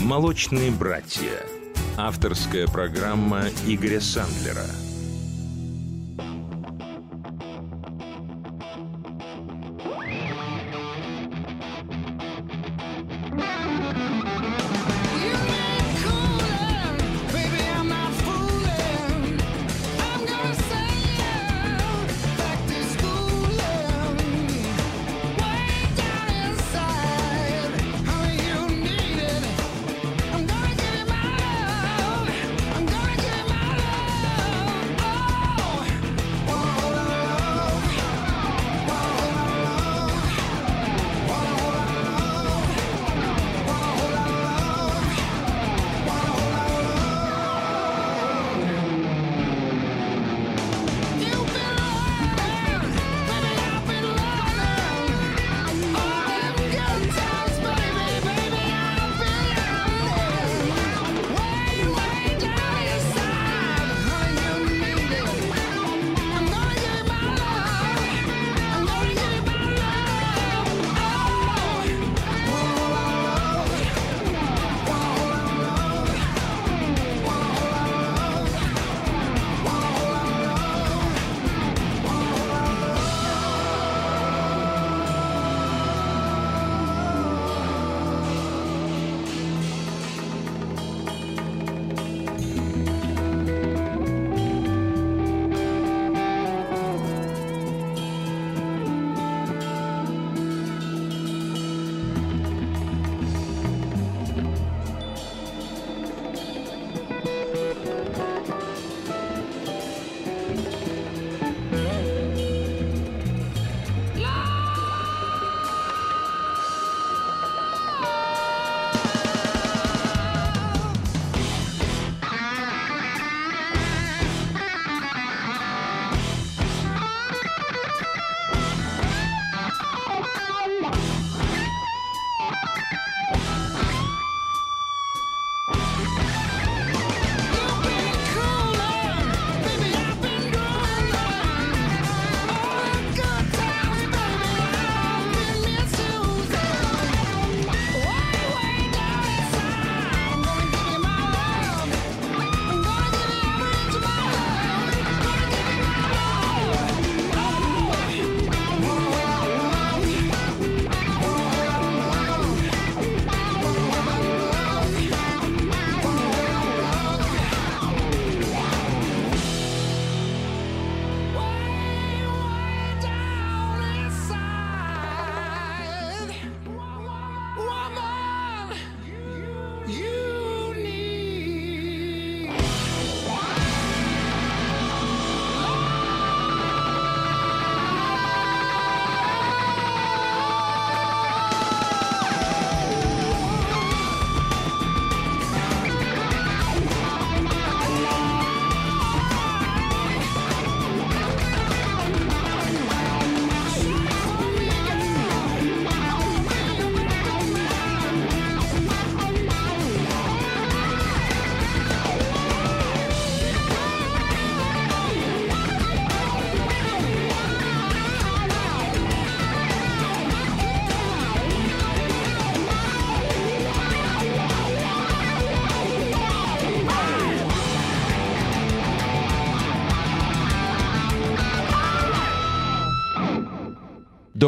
«Молочные братья». Авторская программа Игоря Сандлера –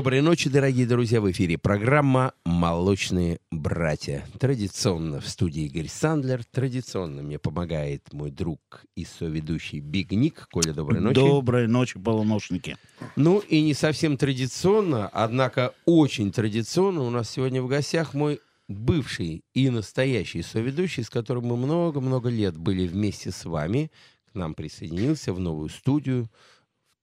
Доброй ночи, дорогие друзья. В эфире программа «Молочные братья». Традиционно в студии Игорь Сандлер. Традиционно мне помогает мой друг и соведущий Биг Ник. Коля, доброй ночи. Доброй ночи, полуношники. Ну и не совсем традиционно, однако очень традиционно у нас сегодня в гостях мой бывший и настоящий соведущий, с которым мы много-много лет были вместе с вами. К нам присоединился в новую студию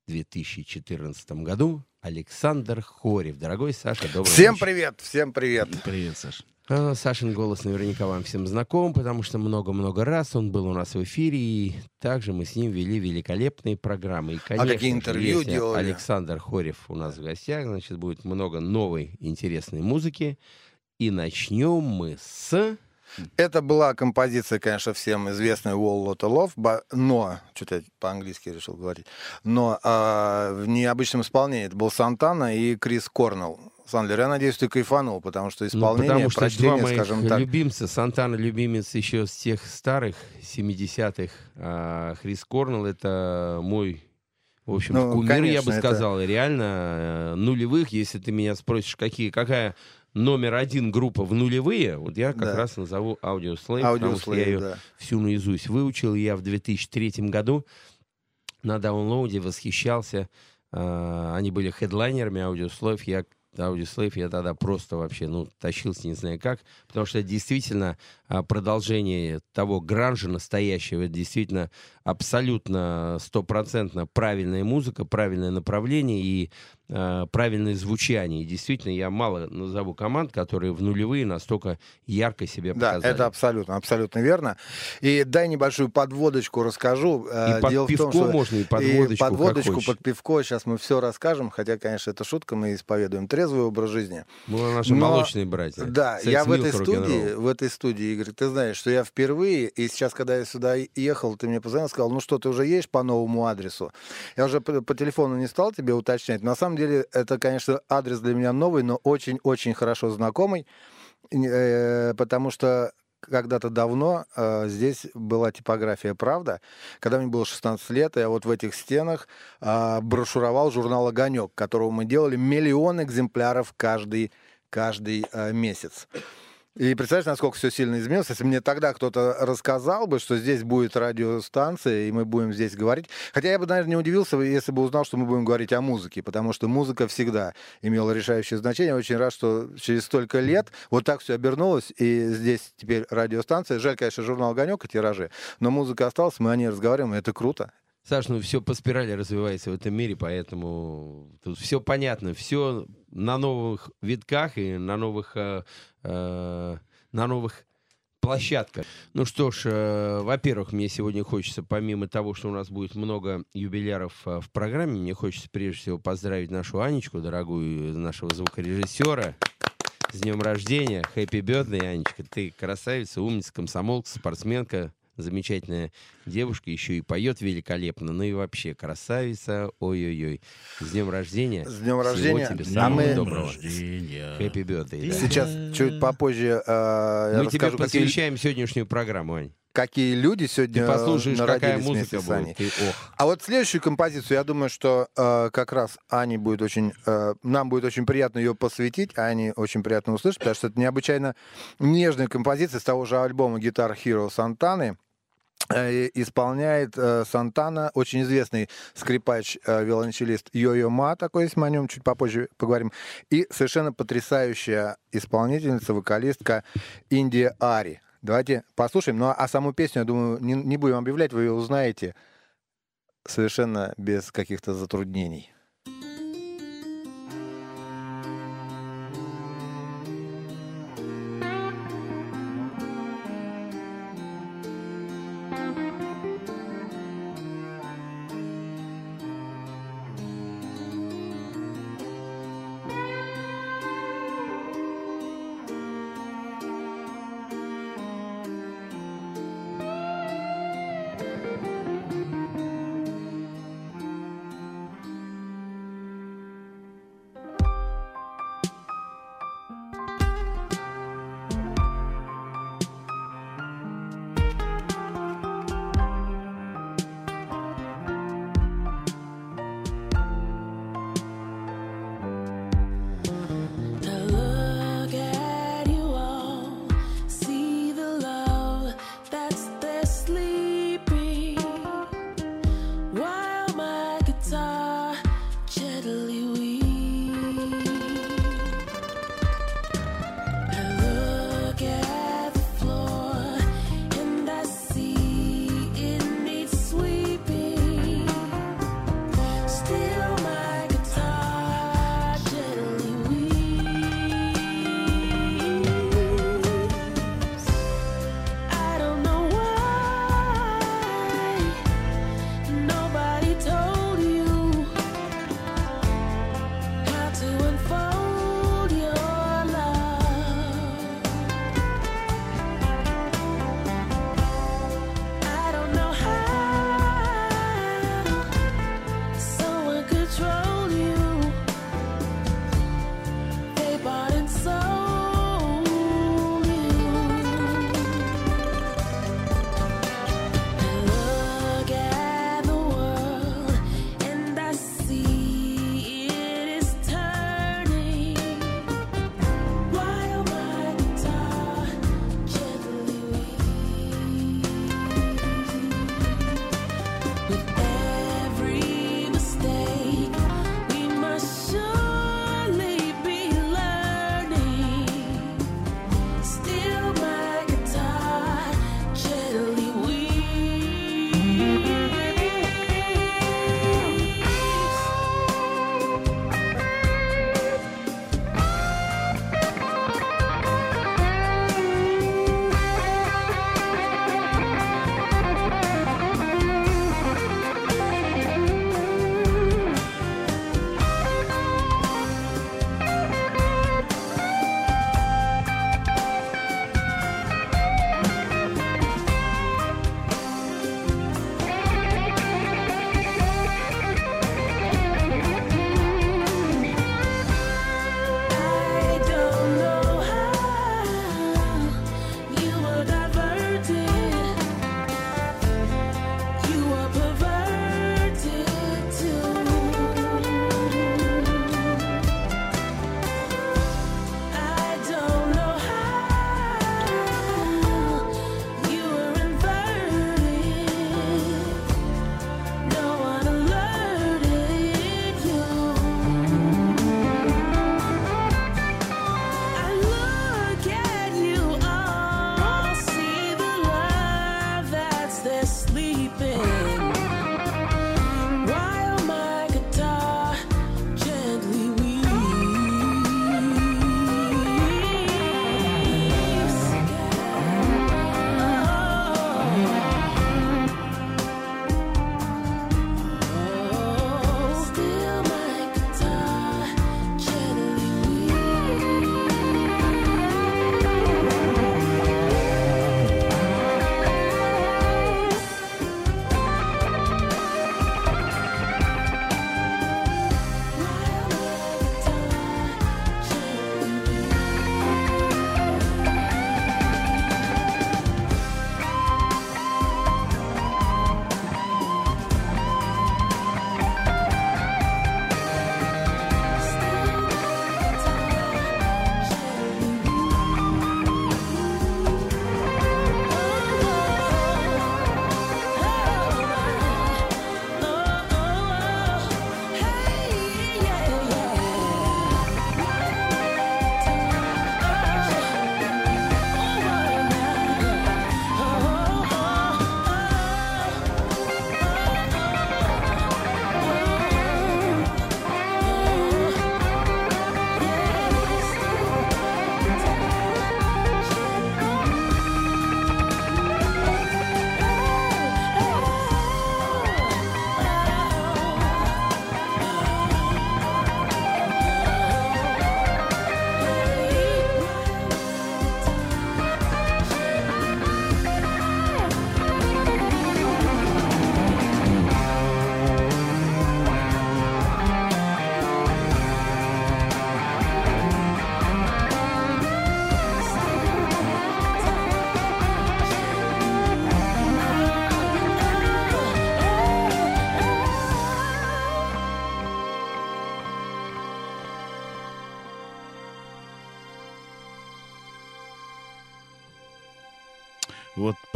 2014 году Александр Хорев. Дорогой Саша, добрый Всем ночи. привет, всем привет. Привет, Саша. А, Сашин голос наверняка вам всем знаком, потому что много-много раз он был у нас в эфире, и также мы с ним вели великолепные программы. И, конечно, а какие интервью если делали? Александр Хорев у нас в гостях, значит, будет много новой интересной музыки. И начнем мы с... Это была композиция, конечно, всем известная Wall Lot of Love, но, что-то я по-английски решил говорить, но а, в необычном исполнении это был Сантана и Крис Корнелл Сандлер, я надеюсь, ты кайфанул, потому что Ну, исполнение, потому что прочтение, два моих скажем так. любимца. Сантана любимец еще с тех старых 70-х. А Хрис Корнелл это мой, в общем, Ну, кумир, я конечно, бы это- сказал. Реально э, нулевых, если ты меня спросишь, какие, какая номер один группа в нулевые, вот я как Да. раз назову Audio Slave, потому что я ее да. всю наизусть выучил. Я в 2003 году на даунлоуде восхищался. А, Они были хедлайнерами Audioslave. Я Audioslave я тогда просто вообще, ну, тащился не знаю как, потому что действительно а, продолжение того гранжа настоящего, это действительно абсолютно стопроцентно правильная музыка, правильное направление и правильное звучание. И действительно, я мало назову команд, которые в нулевые настолько ярко себя Да, показали. это абсолютно, абсолютно верно. И дай небольшую подводочку расскажу. Э, И под Дело пивко том, что можно, и под и водочку, под пивко. Сейчас мы все расскажем, хотя, конечно, это шутка, мы исповедуем трезвый образ жизни. Мы наши Но- молочные братья. Да, Секс, я в этой студии, в этой студии, Игорь, ты знаешь, что я впервые, и сейчас, когда я сюда ехал, ты мне позвонил, сказал, ну что, ты уже едешь по новому адресу? Я уже по, по телефону не стал тебе уточнять. На самом деле, это, конечно, адрес для меня новый, но очень-очень хорошо знакомый, э, потому что когда-то давно э, здесь была типография «Правда». Когда мне было 16 лет, я вот в этих стенах э, брошюровал журнал «Огонек», которого мы делали миллион экземпляров каждый, каждый э, месяц. И представляешь, насколько все сильно изменилось. Если мне тогда кто-то рассказал бы, что здесь будет радиостанция, и мы будем здесь говорить. Хотя я бы, наверное, не удивился, если бы узнал, что мы будем говорить о музыке, потому что музыка всегда имела решающее значение. Очень рад, что через столько лет вот так все обернулось, и здесь теперь радиостанция. Жаль, конечно, журнал «Огонек» и тиражи, но музыка осталась, мы о ней разговариваем, и это круто. Саш, ну все по спирали развивается в этом мире, поэтому тут все понятно, все на новых витках и на новых, э, э, на новых площадках. Ну что ж, э, во-первых, мне сегодня хочется, помимо того, что у нас будет много юбиляров э, в программе, мне хочется прежде всего поздравить нашу Анечку, дорогую нашего звукорежиссера, с днем рождения. Хэппи birthday, Анечка. Ты красавица, умница, комсомолка, спортсменка, замечательная девушка, еще и поет великолепно. Ну и вообще красавица. Ой-ой-ой. С днем рождения. С днем Всего рождения. тебе А самого мы- доброго. Рождения. Хэппи birthday, да. Сейчас, чуть попозже, э, Мы тебе расскажу, какие, посвящаем сегодняшнюю программу, Ань. какие люди сегодня Ты послушаешь, какая музыка будет. Ты, ох. А вот следующую композицию, я думаю, что э, как раз Ане будет очень, э, нам будет очень приятно ее посвятить, а Ане очень приятно услышать, потому что это необычайно нежная композиция с того же альбома Guitar Hero Сантаны. Э, Исполняет э, Сантана, очень известный скрипач, э, Йо-Йо Ма, такой есть, мы о нем чуть попозже поговорим, и совершенно потрясающая исполнительница, вокалистка Индия Ари. Давайте послушаем. Ну, а саму песню, я думаю, не, не будем объявлять, вы ее узнаете совершенно без каких-то затруднений.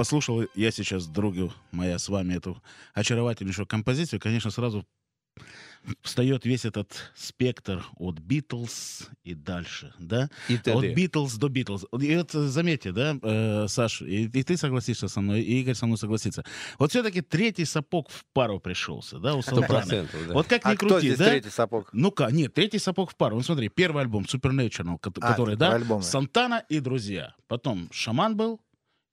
Послушал я сейчас, други моя, с вами эту очаровательнейшую композицию, конечно, сразу встает весь этот спектр от Битлз и дальше, да? И т.д. От Битлз до Битлз. И вот заметьте, да, э, Саш, и, и ты согласишься со мной, и Игорь со мной согласится. Вот все-таки третий сапог в пару пришелся, да, у процентов, да. Вот как ни А кто крути, здесь да? третий сапог? Ну-ка, нет, третий сапог в пару. Ну смотри, первый альбом Supernatural, А, который, это да. Сантана и друзья. Потом Шаман был,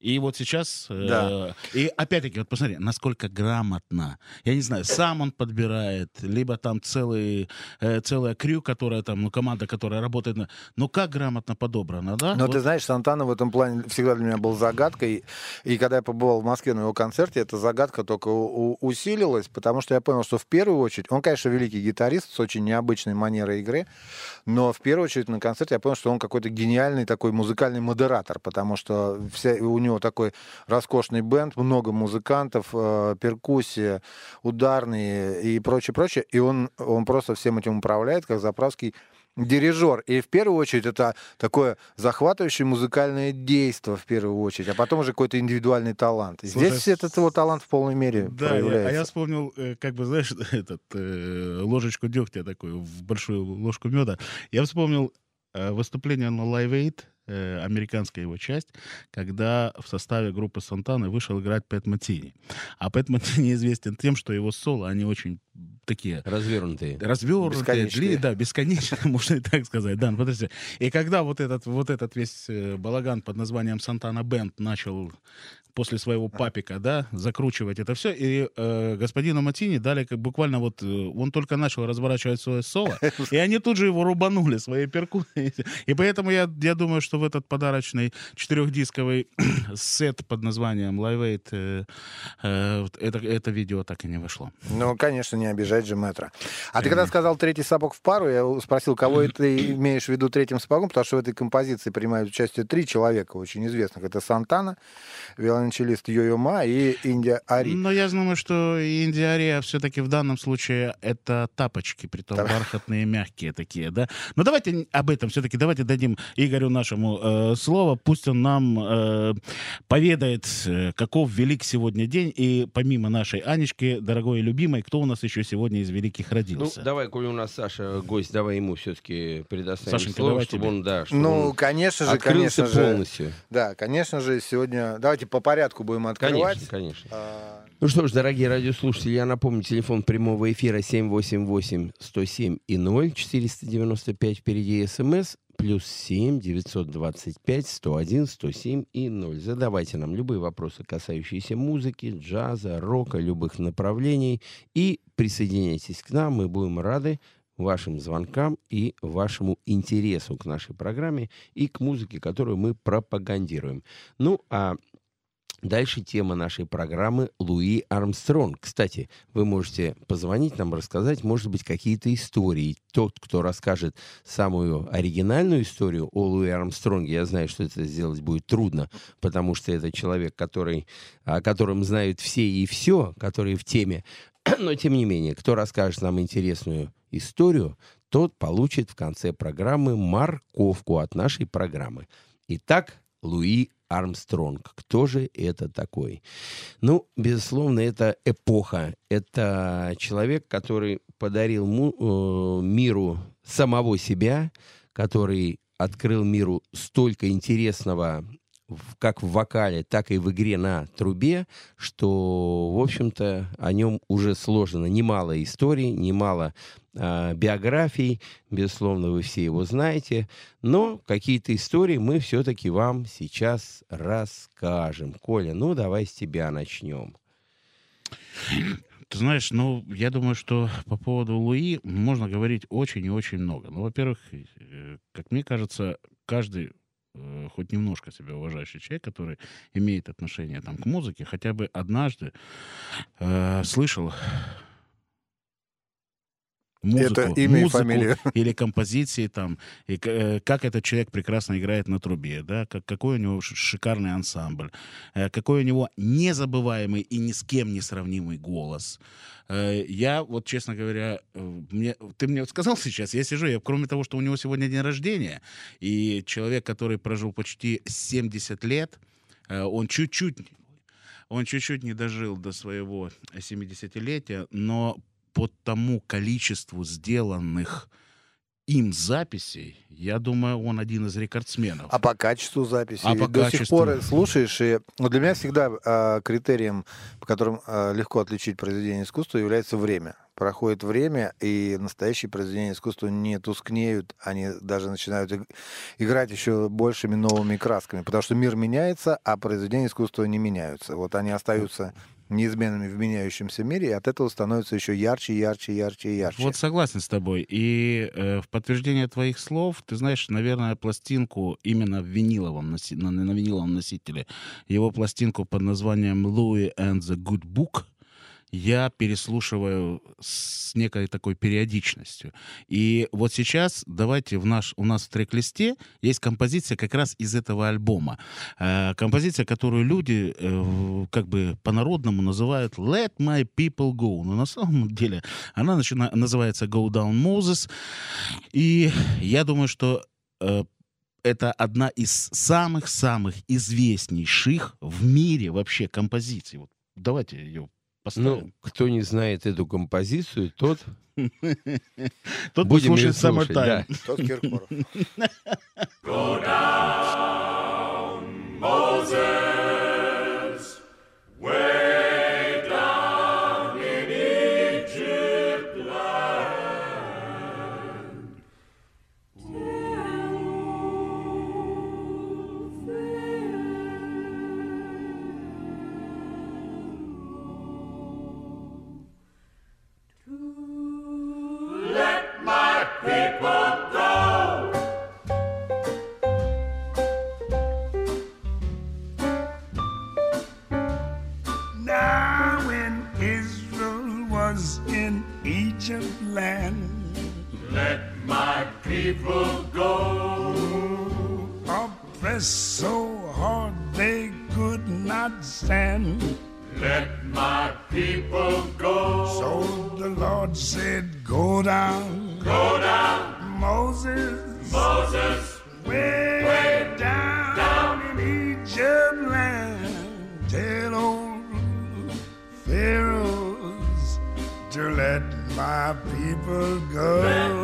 и вот сейчас... э, Да. и опять-таки, вот посмотри, насколько грамотно. Я не знаю, сам он подбирает, либо там целый, э, целая крю, которая там, ну, команда, которая работает. на- Ну, как грамотно подобрано, да? Но Вот. ты знаешь, Сантана в этом плане всегда для меня был загадкой. И когда я побывал в Москве на его концерте, эта загадка только у- усилилась, потому что я понял, что в первую очередь, он, конечно, великий гитарист с очень необычной манерой игры, но в первую очередь на концерте я понял, что он какой-то гениальный такой музыкальный модератор, потому что вся, у него такой роскошный бенд, много музыкантов, э, перкуссия, ударные и прочее, прочее. И он, он просто всем этим управляет, как заправский дирижер. И в первую очередь это такое захватывающее музыкальное действие в первую очередь, а потом уже какой-то индивидуальный талант. Слушай, Здесь этот его талант в полной мере Да, я- проявляется. а я вспомнил, э, как бы, знаешь, этот, э, ложечку дегтя такую, в большую ложку меда. Я вспомнил выступление на Live Aid, э, американская его часть, когда в составе группы Сантаны вышел играть Пэт Матини. А Пэт Матини известен тем, что его соло, они очень такие Развернутые. развернутые, Бесконечные. дли- да, бесконечные, можно и так сказать. Да, ну, подожди. И когда вот этот, вот этот весь э, балаган под названием Сантана Бенд начал после своего папика, да, закручивать это все, и э, господину Матини дали как буквально вот, э, он только начал разворачивать свое соло, и они тут же его рубанули своей перкуссией. И поэтому я, я думаю, что в этот подарочный четырехдисковый сет под названием Live Aid э, э, это, это видео так и не вышло. Ну, конечно, не обижать же мэтра. А ты когда сказал третий сапог в пару, я спросил, кого ты имеешь в виду третьим сапогом, потому что в этой композиции принимают участие три человека очень известных. Это Сантана, виолончелист Йо-Йо Ма и Индия Ари. Но я думаю, что индиария все-таки в данном случае это тапочки, притом Да. бархатные, мягкие такие, да. Но давайте об этом все-таки, давайте дадим Игорю нашему э, слово, пусть он нам э, поведает, э, каков велик сегодня день, и помимо нашей Анечки, дорогой и любимой, кто у нас еще сегодня из великих Ну, родился? давай, коли у нас Саша гость, давай ему все-таки предоставим Сашенька, слово, давай чтобы тебе. он, да, чтобы Ну, он конечно же, конечно же. полностью. Да, конечно же, сегодня... Давайте по порядку будем открывать. Конечно, конечно. А, Ну что ж, дорогие радиослушатели, я напомню, телефон прямого эфира 788-107 и 0, 495 впереди смс, плюс 7 925 101 107 и 0. Задавайте нам любые вопросы, касающиеся музыки, джаза, рока, любых направлений, и присоединяйтесь к нам, мы будем рады вашим звонкам и вашему интересу к нашей программе и к музыке, которую мы пропагандируем. Ну, а Дальше тема нашей программы Луи Армстронг. Кстати, вы можете позвонить нам, рассказать, может быть, какие-то истории. Тот, кто расскажет самую оригинальную историю о Луи Армстронге, я знаю, что это сделать будет трудно, потому что это человек, который, о котором знают все и все, который в теме. Но, тем не менее, кто расскажет нам интересную историю, тот получит в конце программы морковку от нашей программы. Итак, Луи Армстронг. Кто же это такой? Ну, безусловно, это эпоха. Это человек, который подарил му- э, миру самого себя, который открыл миру столько интересного как в вокале, так и в игре на трубе, что, в общем-то, о нем уже сложено немало историй, немало а, биографий, безусловно, вы все его знаете, но какие-то истории мы все-таки вам сейчас расскажем. Коля, ну давай с тебя начнем. Ты знаешь, ну, я думаю, что по поводу Луи можно говорить очень и очень много. Ну, во-первых, э, как мне кажется, каждый э, хоть немножко себя уважающий человек, который имеет отношение там, к музыке, хотя бы однажды э, слышал музыку, Это имя и музыку фамилия. или композиции там, и э, как этот человек прекрасно играет на трубе, да, как, какой у него шикарный ансамбль, э, какой у него незабываемый и ни с кем не сравнимый голос. Э, Я вот, честно говоря, мне, ты мне вот сказал сейчас, я сижу, я, кроме того, что у него сегодня день рождения, и человек, который прожил почти 70 лет, он чуть-чуть он чуть-чуть не дожил до своего 70-летия, но по тому количеству сделанных им записей, я думаю, он один из рекордсменов. А по качеству записи? А по до сих качеству? пор слушаешь, и ну, для меня всегда а, критерием, по которым а, легко отличить произведение искусства, является время. Проходит время, и настоящие произведения искусства не тускнеют, они даже начинают иг- играть еще большими новыми красками, потому что мир меняется, а произведения искусства не меняются. Вот они остаются неизменными в меняющемся мире, и от этого становятся еще ярче, ярче, ярче ярче. Вот согласен с тобой. И э, в подтверждение твоих слов, ты знаешь, наверное, пластинку именно в виниловом на, на виниловом носителе, его пластинку под названием Louis and the Good Book, я переслушиваю с некой такой периодичностью. И вот сейчас давайте в наш, у нас в трек-листе есть композиция как раз из этого альбома. Э, композиция, которую люди э, как бы по-народному называют «Let my people go». Но на самом деле она начина- называется «Go down Moses». И я думаю, что э, это одна из самых-самых известнейших в мире вообще композиций. Вот давайте ее поставим. Ну, кто не знает эту композицию, тот ее послушаем слушать. «Summertime». Тот Киркоров. land, let my people go. Oppressed so hard they could not stand. Let my people go. So the Lord said, Go down. Go down. Moses. Moses. People go.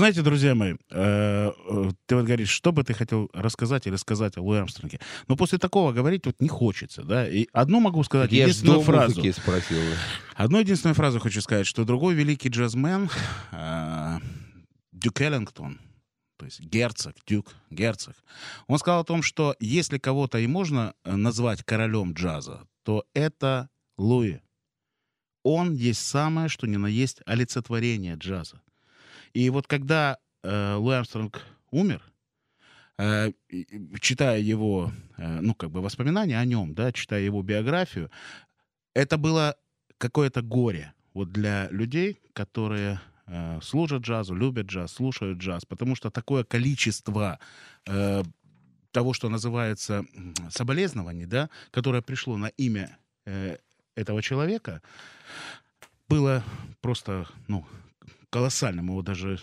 Знаете, друзья мои, э, э, ты вот говоришь, что бы ты хотел рассказать или сказать о Луи Армстронге. Но после такого говорить вот не хочется, да? И одну могу сказать, Я единственную фразу. спросил. Одну единственную фразу хочу сказать, что другой великий джазмен э, Дюк Эллингтон, то есть герцог, дюк, герцог, он сказал о том, что если кого-то и можно э, назвать королем джаза, то это Луи. Он есть самое, что ни на есть олицетворение джаза. И вот когда э, Луи Армстронг умер, э, читая его, э, ну, как бы воспоминания о нем, да, читая его биографию, это было какое-то горе вот для людей, которые э, служат джазу, любят джаз, слушают джаз, потому что такое количество э, того, что называется соболезнований, да, которое пришло на имя э, этого человека, было просто, ну, колоссальным, его даже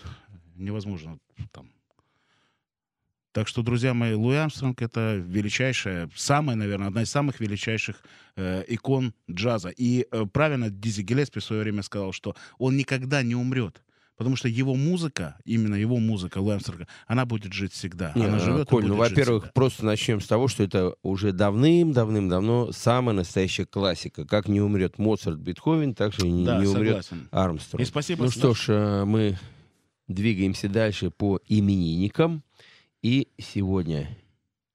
невозможно там. Так что, друзья мои, Луи Армстронг это величайшая, самая, наверное, одна из самых величайших э, икон джаза. И э, правильно Дизи Гиллеспи в свое время сказал, что он никогда не умрет. Потому что его музыка, именно его музыка Армстронга, она будет жить всегда. Не, она а, живет Коль, ну, во-первых, просто начнем с того, что это уже давным-давным-давно самая настоящая классика. Как не умрет Моцарт, Бетховен, так же не, да, не умрет согласен. Армстронг. И спасибо. Ну что ж, э, мы двигаемся дальше по именинникам. И сегодня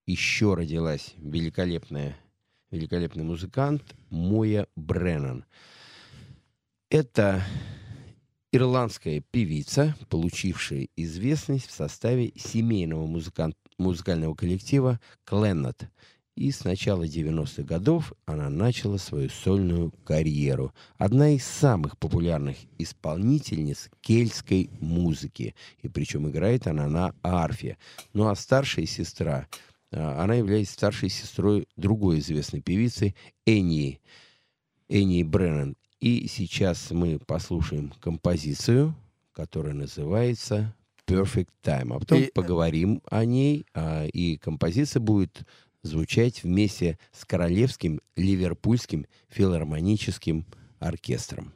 еще родилась великолепная, великолепный музыкант Моя Бреннан. Это ирландская певица, получившая известность в составе семейного музыкан- музыкального коллектива Кленнет. И с начала 90-х годов она начала свою сольную карьеру. Одна из самых популярных исполнительниц кельтской музыки. И причем играет она на арфе. Ну а старшая сестра, а, она является старшей сестрой другой известной певицы Энни, Энни Бреннан. И сейчас мы послушаем композицию, которая называется Perfect Time. А потом И- поговорим о ней. а, и композиция будет звучать вместе с Королевским Ливерпульским филармоническим оркестром.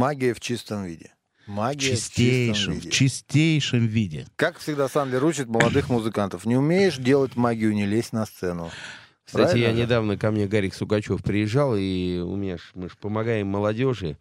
Магия в чистом виде. В Магия в чистейшем, чистом в виде. чистейшем виде. Как всегда Сандлер учит молодых музыкантов. Не умеешь делать магию, не лезь на сцену. Кстати, Правильно я же? недавно ко мне Гарик Сукачев приезжал, и у меня ж, мы же помогаем молодежи,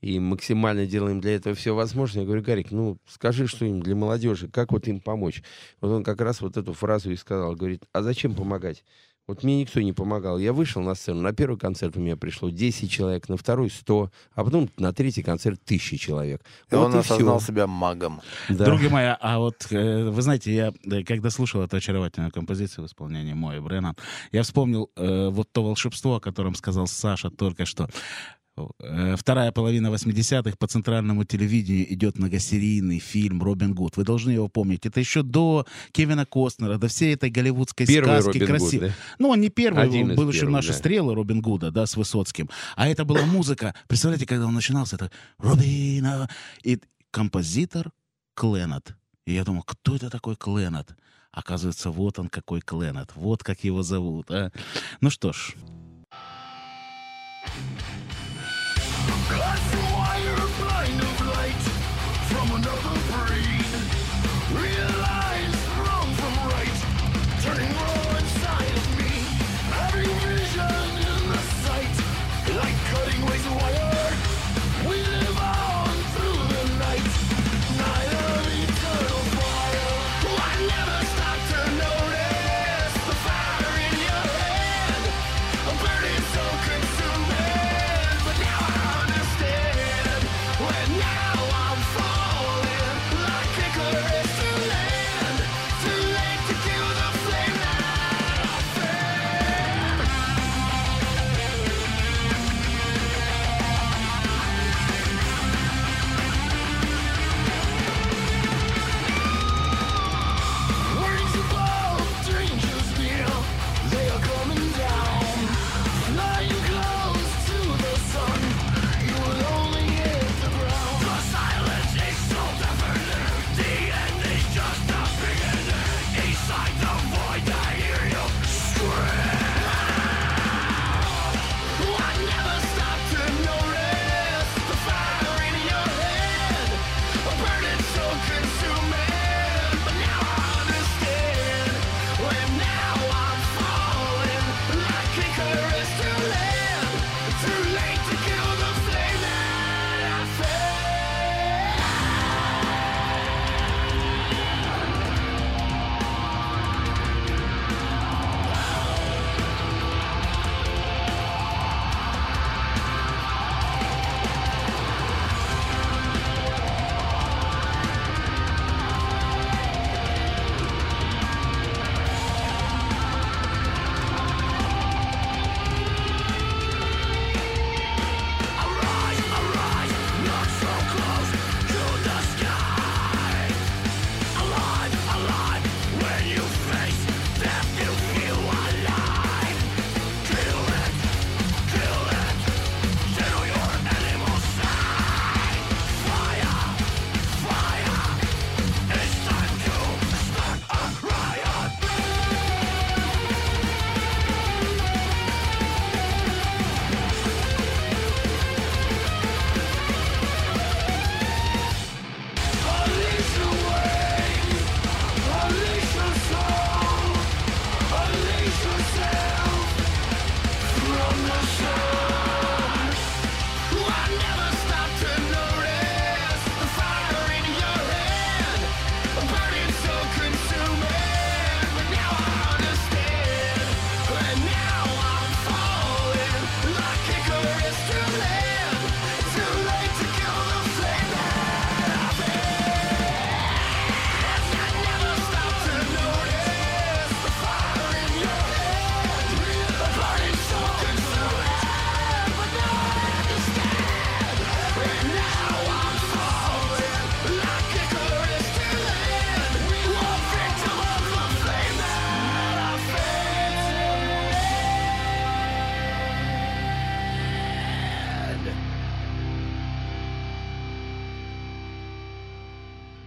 и максимально делаем для этого все возможное. Я говорю, Гарик, ну скажи что-нибудь для молодежи, как вот им помочь? Вот он как раз вот эту фразу и сказал, говорит, а зачем помогать? Вот мне никто не помогал. Я вышел на сцену, на первый концерт у меня пришло 10 человек, на второй 100, а потом на третий концерт 1000 человек. И Вот он всё. осознал себя магом. Да. Други мои, а вот э, вы знаете, я э, когда слушал эту очаровательную композицию в исполнении Мои Бреннан, я вспомнил э, вот то волшебство, о котором сказал Саша только что. Э, Вторая половина 80-х по центральному телевидению идет многосерийный фильм «Робин Гуд». Вы должны его помнить. Это еще до Кевина Костнера, до всей этой голливудской Первый сказки Робин Гуд, красивой. да? Ну, он не первый, Один был еще первых, наши да. стрелы Робин Гуда, да, с Высоцким. А это была музыка. Представляете, когда он начинался, это Робина. И композитор Кленнет. И я думал, кто это такой Кленнет? Оказывается, вот он какой Кленнет. Вот как его зовут. а. Ну что ж, Mercy!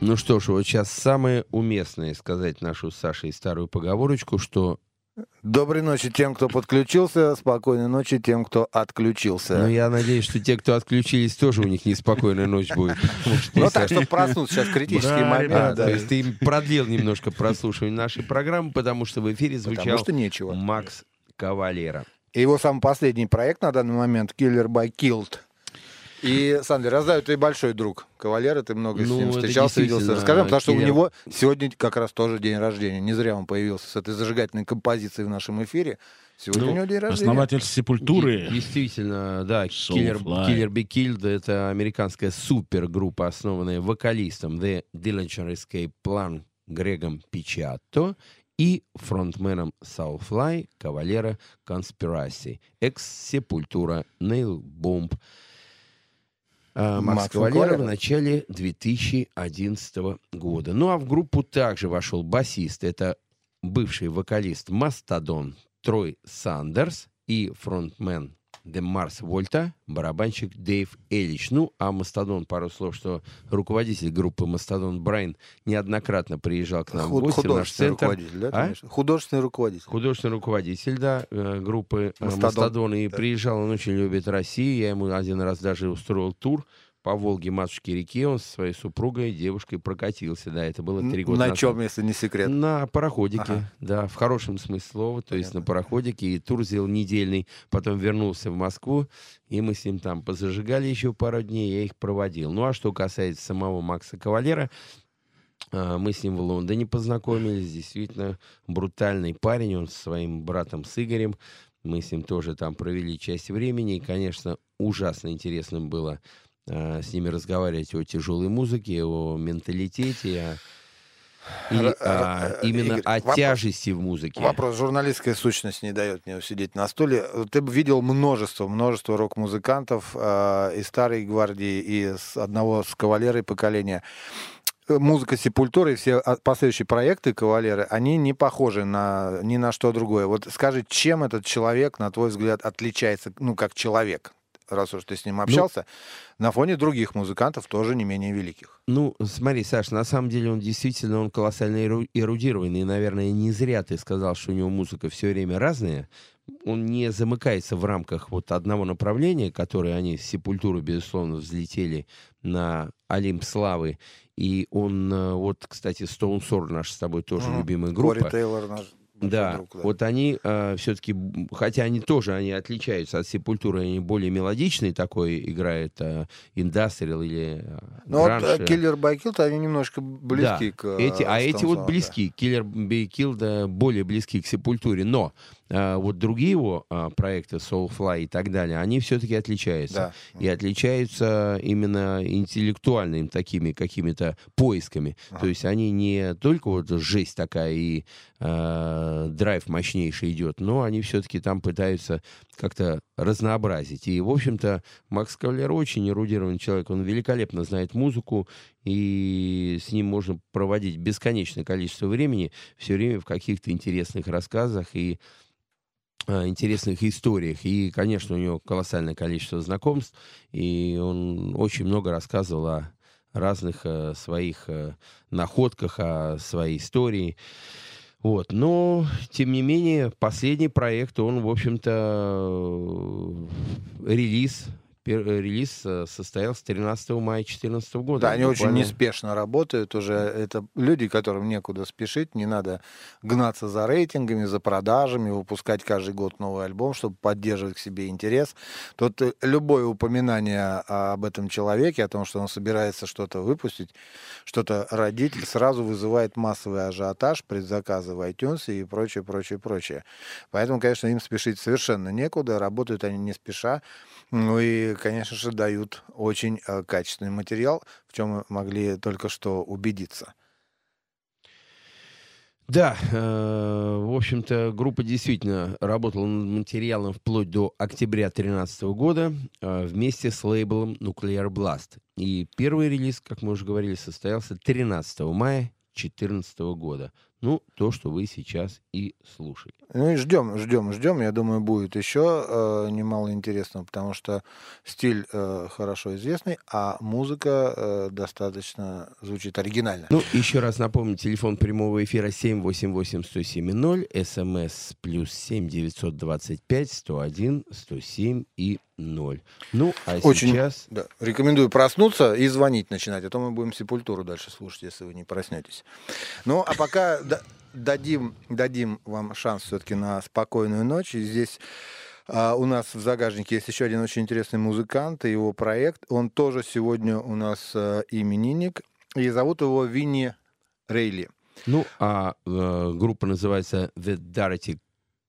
Ну что ж, вот сейчас самое уместное сказать нашу с Сашей старую поговорочку, что Доброй ночи тем, кто подключился, спокойной ночи тем, кто отключился. Ну, я надеюсь, что те, кто отключились, тоже у них неспокойная ночь будет. Ну так, чтобы проснуться сейчас критический момент. То есть ты продлил немножко прослушивание нашей программы, потому что в эфире звучал. Макс Кавалера. И его самый последний проект на данный момент Killer by Killed. И, Сандер, я знаю, ты большой друг Кавалера, ты много с Ну, ним это встречался, виделся. Расскажи, потому что у него сегодня как раз тоже день рождения. Не зря он появился с этой зажигательной композицией в нашем эфире. Сегодня Ну, у него день рождения. Основатель Сепультуры. Де- Действительно, да, Killer. Killer Be Killed — это американская супергруппа, основанная вокалистом The Dillinger Escape Plan Грегом Пичатто и фронтменом Soulfly Кавалера Conspiracy, экс-сепультура, Нейл Бомб. А, Макс Макс Кавалера в начале 2011 года. Ну а в группу также вошел басист. Это бывший вокалист Мастодон Трой Сандерс и фронтмен The Марс Вольта, барабанщик Дэйв Элич. Ну, а Мастодон, пару слов, что руководитель группы Мастодон Брайан неоднократно приезжал к нам в Худ- гости в наш центр. руководитель, да? А? в? Художественный руководитель. Художественный руководитель, да, э, группы э, Мастодон. Мастодон. И приезжал, он очень любит Россию. Я ему один раз даже устроил тур по Волге, матушке реке. Он со своей супругой, девушкой прокатился. Да, это было три года На назад. чем, если не секрет? На пароходике, Ага. да, в хорошем смысле слова, то есть Понятно. на пароходике, и тур сделал недельный, потом вернулся в Москву, и мы с ним там позажигали еще пару дней, я их проводил. Ну, а что касается самого Макса Кавалера, а, мы с ним в Лондоне познакомились, действительно брутальный парень, он со своим братом с Игорем, мы с ним тоже там провели часть времени, и, конечно, ужасно интересным было с ними разговаривать о тяжелой музыке, о менталитете, и Р- а, р- именно Игорь, о вопрос- тяжести в музыке. Вопрос. Журналистская сущность не дает мне усидеть на стуле. Ты бы видел множество, множество рок-музыкантов э, из старой гвардии, и с одного с кавалерой поколения. Э, Музыка Сепультуры и все а, последующие проекты Кавалеры, они не похожи на ни на что другое. Вот скажи, чем этот человек, на твой взгляд, отличается, ну, как человек, раз уж ты с ним общался, на фоне других музыкантов, тоже не менее великих? Ну, смотри, Саш, на самом деле он действительно он колоссально эру- эрудированный. И, наверное, не зря ты сказал, что у него музыка все время разная. Он не замыкается в рамках вот одного направления, которое они с Сепультуры, безусловно, взлетели на Олимп славы. И он, э, вот, кстати, Stone Sour, наша с тобой тоже Мгм. любимая группа. Кори Тейлор наш Да, друг, вот они все-таки, хотя они тоже, они отличаются от Сепультуры, они более мелодичные, такой играет э, индастриал или э, Ну вот гранж, э. Киллер Байкилд, они немножко близки Да, к... э, эти, а эти вот да. близки, Киллер Бейкил, да, более близки к Сепультуре, но вот другие его а, проекты, Soulfly и так далее, они все-таки отличаются. Да. И отличаются именно интеллектуальными такими какими-то поисками. Ага. То есть они не только вот жесть такая и э, драйв мощнейший идет, но они все-таки там пытаются как-то разнообразить. И, в общем-то, Макс Кавалер очень эрудированный человек. Он великолепно знает музыку, и с ним можно проводить бесконечное количество времени, все время в каких-то интересных рассказах и а, интересных историях. И, конечно, у него колоссальное количество знакомств, и он очень много рассказывал о разных э, своих э, находках, о своей истории. Вот. Но, тем не менее, последний проект, он, в общем-то, э, релиз, э, релиз э, состоялся 13 мая 2014 года. Да, они очень Буквально- неспешно работают уже. Это люди, которым некуда спешить, не надо гнаться за рейтингами, за продажами, выпускать каждый год новый альбом, чтобы поддерживать к себе интерес. Тут э, любое упоминание об этом человеке, о том, что он собирается что-то выпустить, что-то родить, сразу вызывает массовый ажиотаж, предзаказы в iTunes и прочее, прочее, прочее. Поэтому, конечно, им спешить совершенно некуда, работают они не спеша. Ну и, конечно же, дают очень э, качественный материал, в чем мы могли только что убедиться. Да, э, в общем-то, группа действительно работала над материалом вплоть до октября 2013 года э, вместе с лейблом Nuclear Blast. И первый релиз, как мы уже говорили, состоялся 13 мая 2014 года. Ну, то, что вы сейчас и слушали. Ну и ждем, ждем, ждем. Я думаю, будет еще э, немало интересного, потому что стиль э, хорошо известный, а музыка э, достаточно звучит оригинально. Ну, еще раз напомню, телефон прямого эфира 788-107-0, смс плюс 7 925 101 107 и 0. Ну, а Очень сейчас... да, рекомендую проснуться и звонить начинать, а то мы будем сепультуру дальше слушать, если вы не проснетесь. Ну, а пока дадим, дадим вам шанс все-таки на спокойную ночь. И здесь а, у нас в загажнике есть еще один очень интересный музыкант и его проект. Он тоже сегодня у нас а, именинник. И зовут его Винни Рейли. Ну, а э, группа называется The Darty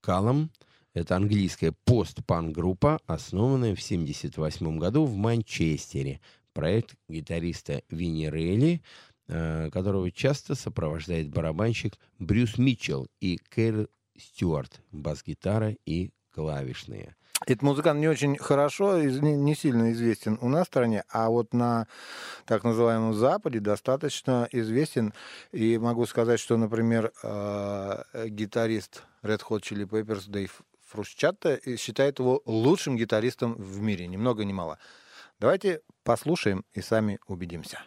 Column. Это английская пост-панк-группа, основанная в 1978 году в Манчестере. Проект гитариста Винни Рейли, которого часто сопровождает барабанщик Брюс Митчелл и Кэр Стюарт, бас-гитара и клавишные. Этот музыкант не очень хорошо, не, сильно известен у нас в стране, а вот на так называемом Западе достаточно известен. И могу сказать, что, например, э, гитарист Red Hot Chili Peppers Дэйв Фрусчатта считает его лучшим гитаристом в мире, ни много ни мало. Давайте послушаем и сами убедимся.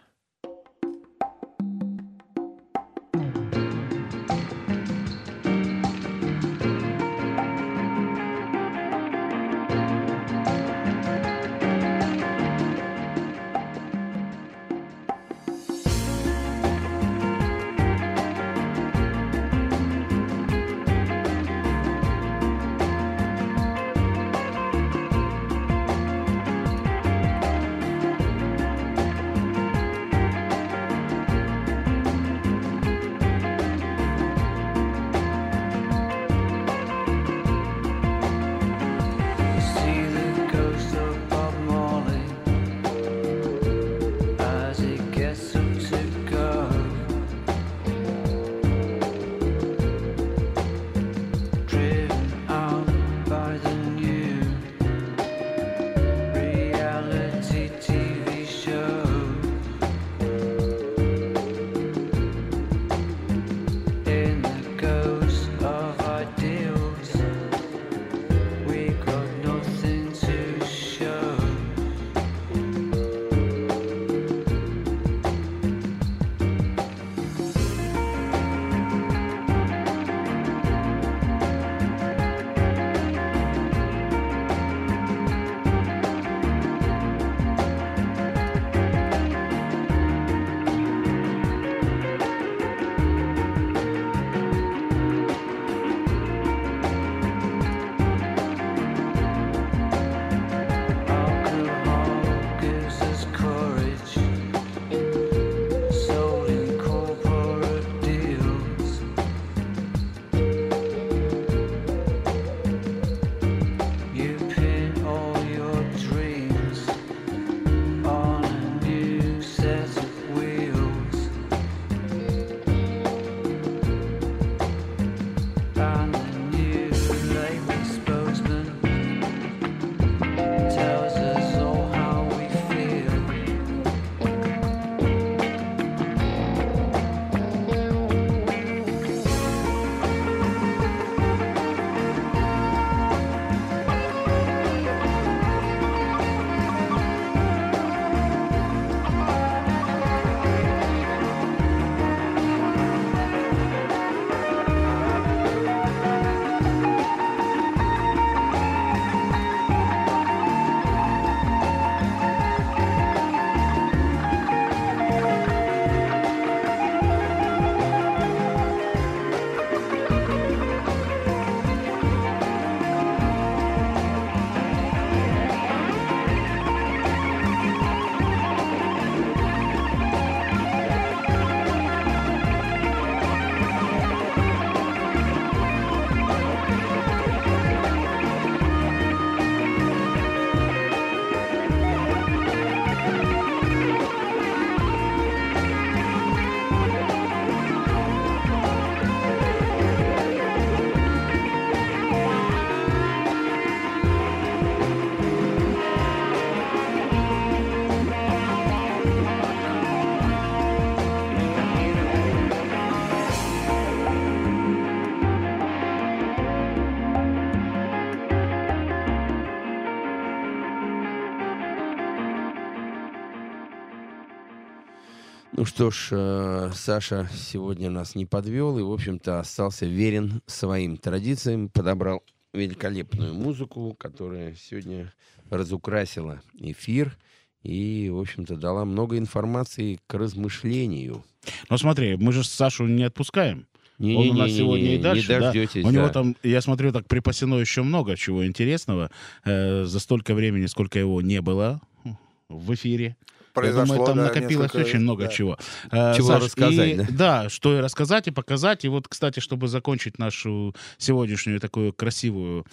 Ну что ж, э, Саша сегодня нас не подвел и, в общем-то, остался верен своим традициям, подобрал великолепную музыку, которая сегодня разукрасила эфир и, в общем-то, дала много информации к размышлению. Ну смотри, мы же Сашу не отпускаем. Не, Он не, у нас не, сегодня не, и дальше, не да? дождетесь. У него да. там, я смотрю, так припасено еще много чего интересного э, за столько времени, сколько его не было в эфире. Я Произошло, думаю, там да, накопилось несколько- очень много да. чего. Э, Чего Саш, рассказать, и- да? Да, что и рассказать, и показать. И вот, кстати, чтобы закончить нашу сегодняшнюю такую красивую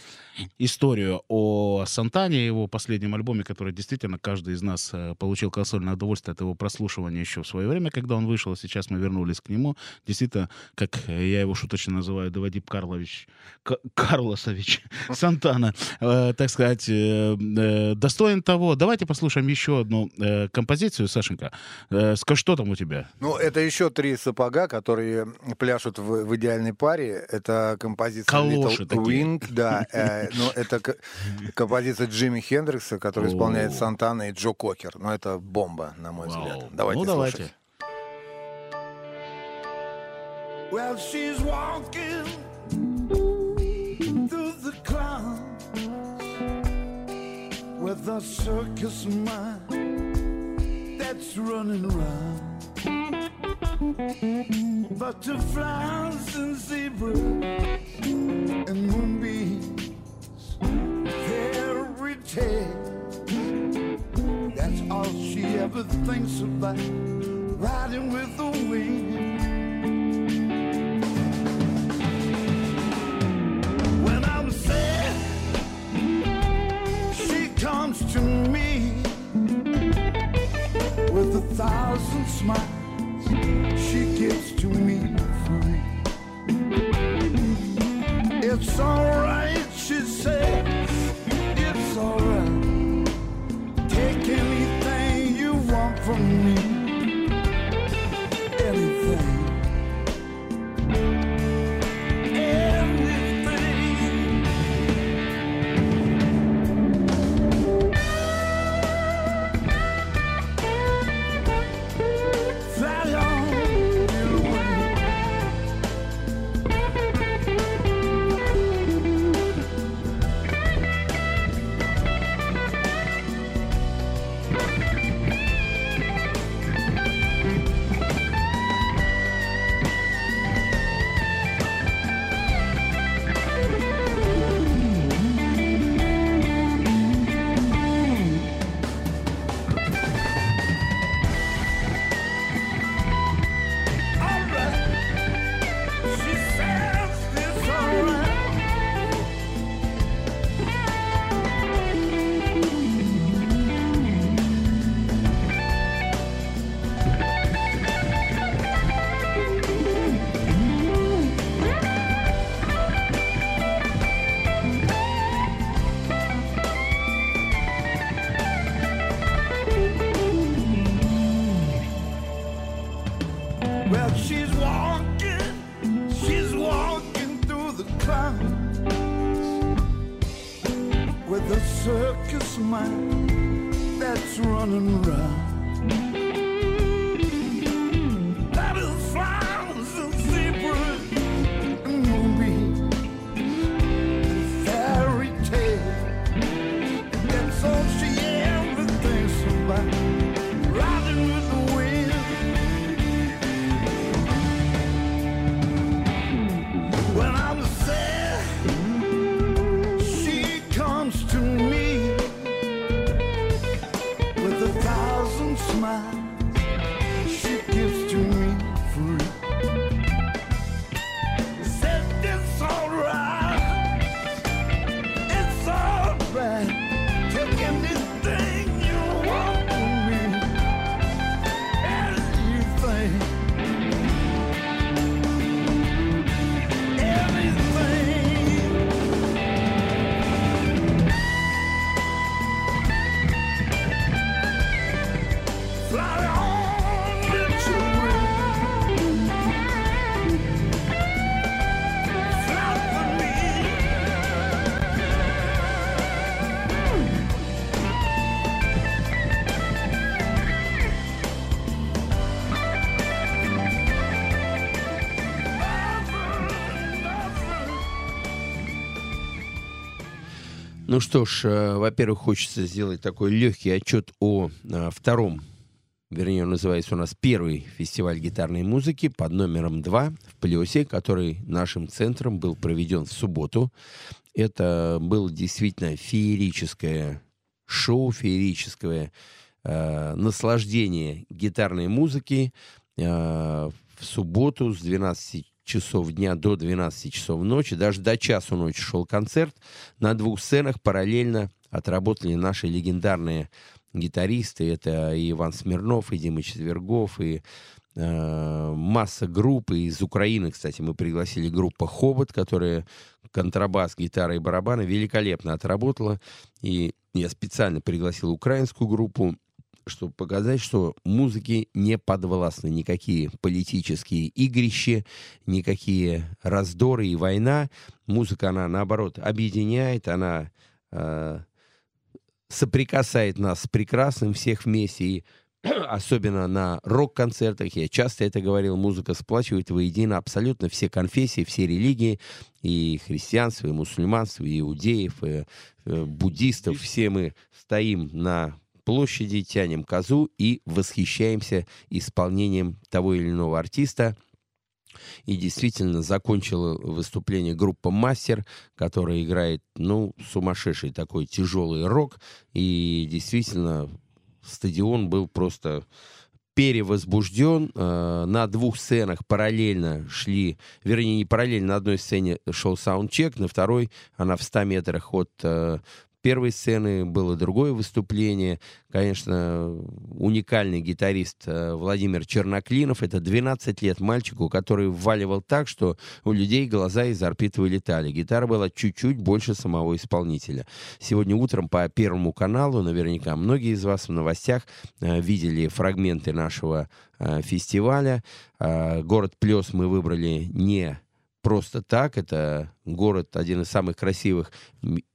историю о Сантане, его последнем альбоме, который действительно каждый из нас э, получил колоссальное удовольствие от его прослушивания еще в свое время, когда он вышел. Сейчас мы вернулись к нему. Действительно, как э, я его шуточно называю, Давадип Карлович, К- Карлосович Сантана, э, так сказать, э, э, достоин того. Давайте послушаем еще одну э, композицию, Сашенька. Э, скажи, что там у тебя? Ну, это еще три сапога, которые пляшут в, в идеальной паре. Это композиция Калоши Little такие. Wing, да. э, ну, это к- композиция Джимми Хендрикса, который О. исполняет Сантана и Джо Кокер. Ну, это бомба, на мой Вау. взгляд. Давайте ну, давайте. Well, she's walking through the clouds with a circus mind that's running around. Butterflies and zebras and moonbeams, fairy tales. That's all she ever thinks about, riding with the wind. When I'm sad, she comes to me with a thousand smiles. She gives to me free. It's alright, she says. It's alright. Ну что ж, э, во-первых, хочется сделать такой легкий отчет о э, втором, вернее, он называется у нас первый фестиваль гитарной музыки под номером 2 в Плесе, который нашим центром был проведен в субботу. Это было действительно феерическое шоу, феерическое э, наслаждение гитарной музыки э, в субботу с 12 часов дня до 12 часов ночи, даже до часу ночи шел концерт. На двух сценах параллельно отработали наши легендарные гитаристы. Это и Иван Смирнов, и Дима Четвергов, и э, масса групп. Из Украины, кстати, мы пригласили группу «Хобот», которая контрабас, гитара и барабаны великолепно отработала. И я специально пригласил украинскую группу чтобы показать, что музыке не подвластны никакие политические игрища, никакие раздоры и война. Музыка, она, наоборот, объединяет, она э, соприкасает нас с прекрасным всех вместе. И особенно на рок-концертах, я часто это говорил, музыка сплачивает воедино абсолютно все конфессии, все религии, и христианство, и мусульманство, и иудеев, и э, буддистов. Все мы стоим на площади, тянем козу и восхищаемся исполнением того или иного артиста. И действительно закончила выступление группа «Мастер», которая играет, ну, сумасшедший такой тяжелый рок. И действительно стадион был просто перевозбужден. Э, на двух сценах параллельно шли, вернее, не параллельно, на одной сцене шел саундчек, на второй, она в 100 метрах от э, первой сцены было другое выступление. Конечно, уникальный гитарист э, Владимир Черноклинов. Это 12 лет мальчику, который вваливал так, что у людей глаза из орбит вылетали. Гитара была чуть-чуть больше самого исполнителя. Сегодня утром по Первому каналу, наверняка многие из вас в новостях э, видели фрагменты нашего э, фестиваля. Город Плес мы выбрали не просто так. Это город, один из самых красивых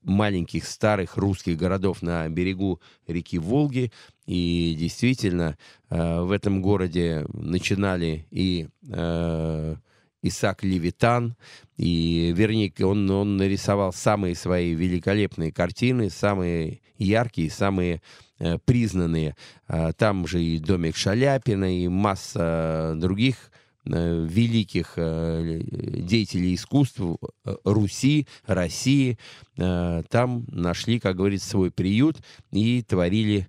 маленьких старых русских городов на берегу реки Волги. И действительно, э, в этом городе начинали и э, Исаак Левитан, и, вернее, он, он нарисовал самые свои великолепные картины, самые яркие, самые э, признанные. Э, там же и домик Шаляпина, и масса других великих э, деятелей искусств э, Руси, России. Там нашли, как говорится, свой приют и творили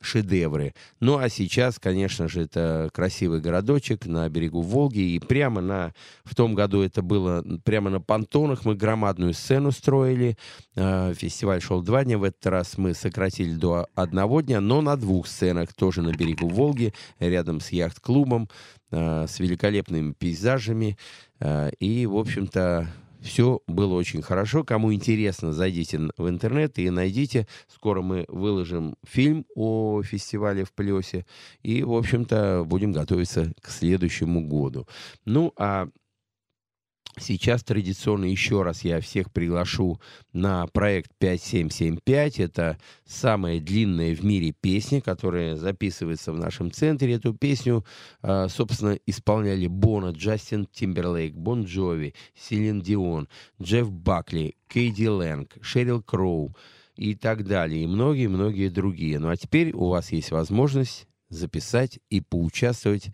шедевры. Ну а сейчас, конечно же, это красивый городочек на берегу Волги. И прямо на... В том году это было прямо на понтонах. Мы громадную сцену строили. Фестиваль шел два дня. В этот раз мы сократили до одного дня, но на двух сценах, тоже на берегу Волги, рядом с яхт-клубом. Э, с великолепными пейзажами. Э, и, в общем-то, все было очень хорошо. Кому интересно, зайдите в интернет и найдите. Скоро мы выложим фильм о фестивале в Плесе. И, в общем-то, будем готовиться к следующему году. Ну, а Сейчас традиционно еще раз я всех приглашу на проект 5775. Это самая длинная в мире песня, которая записывается в нашем центре. Эту песню, а, собственно, исполняли Бона, Джастин Тимберлейк, Бон Джови, Селин Дион, Джефф Бакли, Кейди Лэнг, Шерил Кроу и так далее. И многие-многие другие. Ну а теперь у вас есть возможность записать и поучаствовать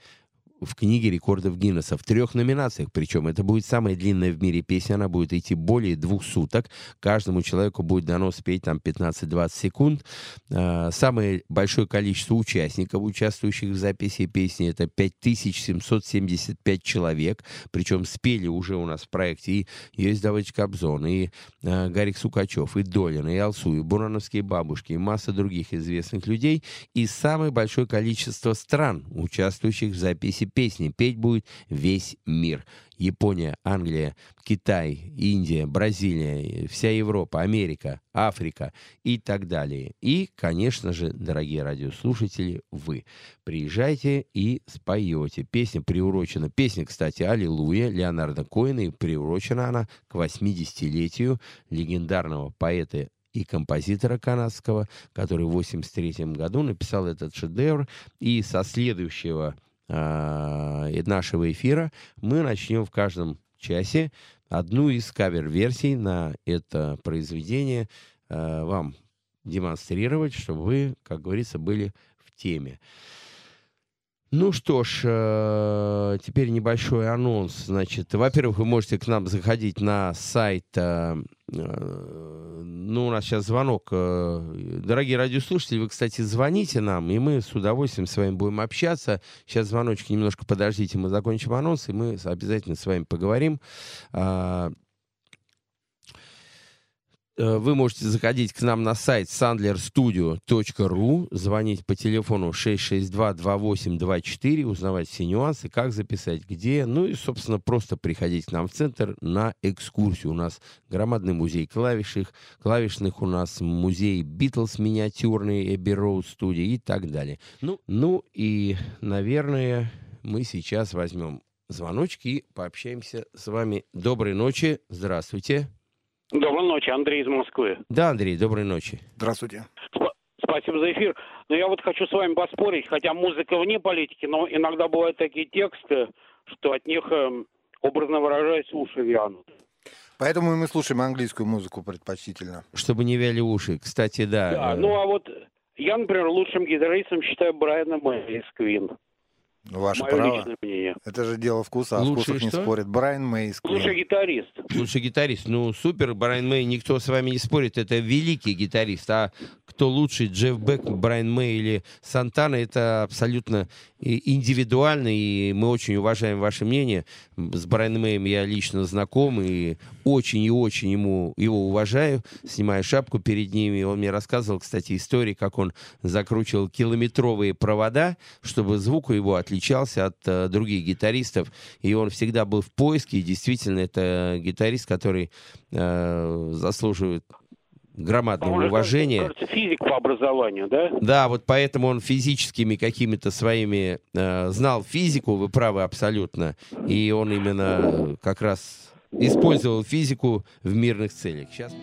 в книге рекордов Гиннесса в трех номинациях. Причем это будет самая длинная в мире песня. Она будет идти более двух суток. Каждому человеку будет дано спеть там 15-20 секунд. А, самое большое количество участников, участвующих в записи песни, это 5775 человек. Причем спели уже у нас в проекте и есть Давыдович Кобзон, и а, Гарик Сукачев, и Долин, и Алсу, и Бурановские бабушки, и масса других известных людей. И самое большое количество стран, участвующих в записи песни петь будет весь мир. Япония, Англия, Китай, Индия, Бразилия, вся Европа, Америка, Африка и так далее. И, конечно же, дорогие радиослушатели, вы приезжайте и споете. Песня приурочена, песня, кстати, «Аллилуйя» Леонардо Коина, и приурочена она к 80-летию легендарного поэта и композитора канадского, который в 1983 году написал этот шедевр. И со следующего нашего эфира мы начнем в каждом часе одну из кавер-версий на это произведение э, вам демонстрировать, чтобы вы, как говорится, были в теме. Ну что ж, э, теперь небольшой анонс. Значит, во-первых, вы можете к нам заходить на сайт. э, э, Ну, у нас сейчас звонок. Дорогие радиослушатели, вы, кстати, звоните нам, и мы с удовольствием с вами будем общаться. Сейчас звоночки немножко подождите, мы закончим анонс, и мы обязательно с вами поговорим. Э, Вы можете заходить к нам на сайт sandlerstudio.ru, звонить по телефону 662-2824, узнавать все нюансы, как записать, где. Ну и, собственно, просто приходить к нам в центр на экскурсию. У нас громадный музей клавишных, клавишных у нас музей Битлз миниатюрный, Эбби Роуд студия и так далее. Ну, ну и, наверное, мы сейчас возьмем звоночки и пообщаемся с вами. Доброй ночи, здравствуйте. Доброй ночи, Андрей из Москвы. Да, Андрей, доброй ночи. Здравствуйте. Сп- Спасибо за эфир. Но я вот хочу с вами поспорить, хотя музыка вне политики, но иногда бывают такие тексты, что от них, эм, образно выражаясь, уши вянут. Поэтому мы слушаем английскую музыку предпочтительно. Чтобы не вяли уши. Кстати, да. Да, э, ну а вот я, например, лучшим гитаристом считаю Брайана Мэя из Квин. Ваше Мое право. личное мнение. Это же дело вкуса, а Лучший вкусах не что? спорит. Брайан Мейс. Лучший гитарист. Лучший гитарист. Ну, супер, Брайан Мэй, никто с вами не спорит. Это великий гитарист. А кто лучше, Джефф Бек, Брайан Мэй или Сантана, это абсолютно индивидуально, и мы очень уважаем ваше мнение. С Брайаном Мэем я лично знаком, и очень и очень ему, его уважаю, снимаю шапку перед ними. Он мне рассказывал, кстати, истории, как он закручивал километровые провода, чтобы звук его отличался от э, других гитаристов. И он всегда был в поиске, и действительно, это гитарист, который э, заслуживает громадного По-моему, уважения. Кажется, физик по образованию, да? Да, вот поэтому он физическими какими-то своими э, знал физику, вы правы абсолютно, и он именно э, как раз использовал физику в мирных целях. Сейчас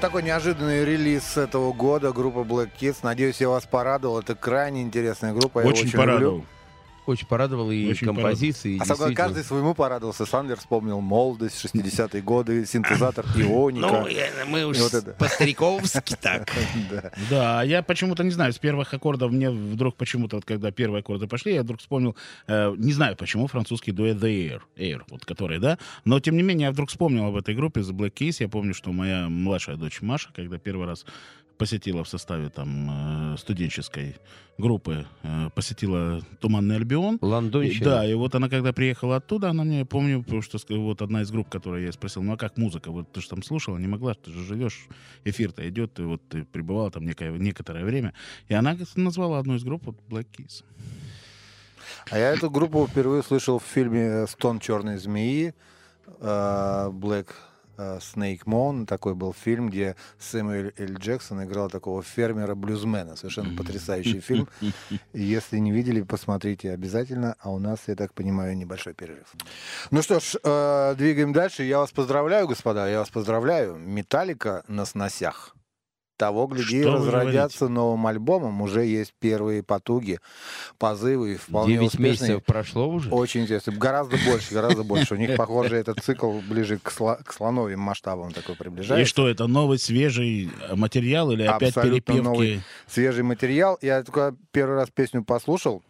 вот такой неожиданный релиз этого года, группа Black Kids. Надеюсь, я вас порадовал. Это крайне интересная группа. я Очень очень порадовал. люблю. Очень порадовал и Очень композиции. и А действительно- каждый своему порадовался. Сандлер вспомнил молодость, 60-е годы, синтезатор Ионика. Ну, мы уж вот это. по-стариковски так. Да. Я почему-то не знаю, с первых аккордов мне вдруг почему-то, вот когда первые аккорды пошли, я вдруг вспомнил, э, не знаю почему, французский дуэт The Air, Air, вот который, да, но тем не менее я вдруг вспомнил об этой группе The Black Keys, я помню, что моя младшая дочь Маша, когда первый раз посетила в составе там э, студенческой группы, э, посетила Туманный Альбион, Лондонщина. Да, и вот она, когда приехала оттуда, она мне, помню, потому что вот одна из групп, которую я спросил, ну а как музыка? Вот ты же там слушала, не могла, ты же живешь, эфир-то идет, и вот ты пребывала там некое, некоторое время. И она назвала одну из групп вот, Black Keys. А я эту группу впервые слышал в фильме «Стон черной змеи», э, Black Snake Moon. Такой был фильм, где Сэмюэль Л. Джексон играл такого фермера-блюзмена. Совершенно потрясающий фильм. Если не видели, посмотрите обязательно. А у нас, я так понимаю, небольшой перерыв. Ну что ж, э, двигаем дальше. Я вас поздравляю, господа, я вас поздравляю. Металлика на сносях. Того, гляди, Что разродятся новым альбомом. Уже есть первые потуги, позывы. и Вполне 9 успешные. месяцев прошло уже. Очень интересно. Гораздо больше, гораздо больше. У них, похоже, этот цикл ближе к, сло- к слоновым масштабам такой И приближается. что, это новый свежий материал или опять Абсолютно перепевки? новый. Свежий материал. Я только первый раз песню послушал.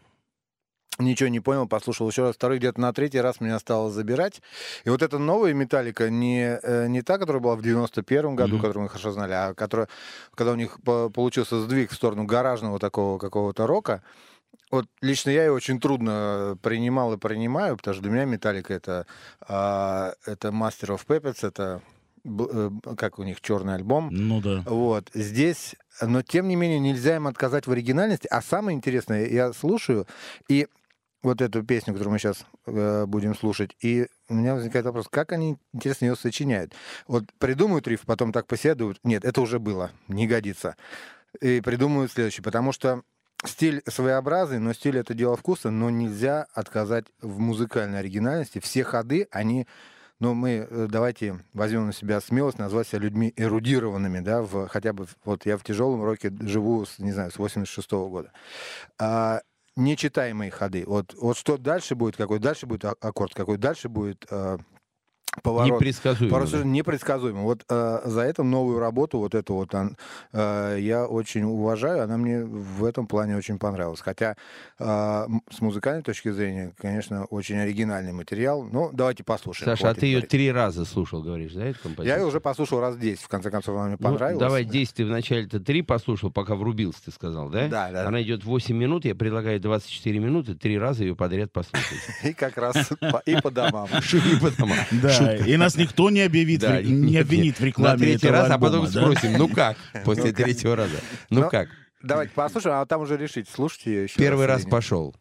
Ничего не понял, послушал еще раз, второй где-то на третий раз меня стало забирать. И вот эта новая металлика, не, э, не та, которая была в 91-м году, Мгм. которую мы хорошо знали, а которая, когда у них по- получился сдвиг в сторону гаражного такого какого-то рока, вот лично я ее очень трудно принимал и принимаю, потому что для меня металлика это, а, это Master of Puppets, это э, как у них черный альбом. Ну да. Вот здесь, но тем не менее нельзя им отказать в оригинальности. А самое интересное, я слушаю и вот эту песню, которую мы сейчас будем слушать, и у меня возникает вопрос, как они, интересно, ее сочиняют. Вот придумают риф, потом так поседуют. Нет, это уже было, не годится. И придумают следующий, потому что стиль своеобразный, но стиль это дело вкуса, но нельзя отказать в музыкальной оригинальности. Все ходы, они но мы э, давайте возьмем на себя смелость назвать себя людьми эрудированными, да, в, хотя бы, вот я в тяжелом роке живу, с, не знаю, с 86 года. А, нечитаемые ходы. Вот, вот что дальше будет, какой дальше будет а- аккорд, какой дальше будет э, поворот. Непредсказуемо. Поворот да. непредсказуемо. Вот э, за эту новую работу, вот эту вот, ан- э, я очень уважаю, она мне в этом плане очень понравилась. Хотя э, с музыкальной точки зрения, конечно, очень оригинальный материал. Но давайте послушаем. Саша, а ты ее говорить. три раза слушал, говоришь, да, эту композицию? Я ее уже послушал раз 10, в конце концов, она мне Ну, понравилась. давай 10 ты вначале-то три послушал, пока врубился, ты сказал, да? Да, да. Она идет 8 минут, я предлагаю 24 минуты, три раза ее подряд послушать. И как раз и по домам. Шуги по домам. Да, и нас никто не объявит, Да, в- не обвинит в На рекламе третий этого раз, а потом да? спросим, ну как, после третьего раза? Ну Ну, как? Давайте послушаем, а там уже решить, слушайте ее еще Первый раз пошел.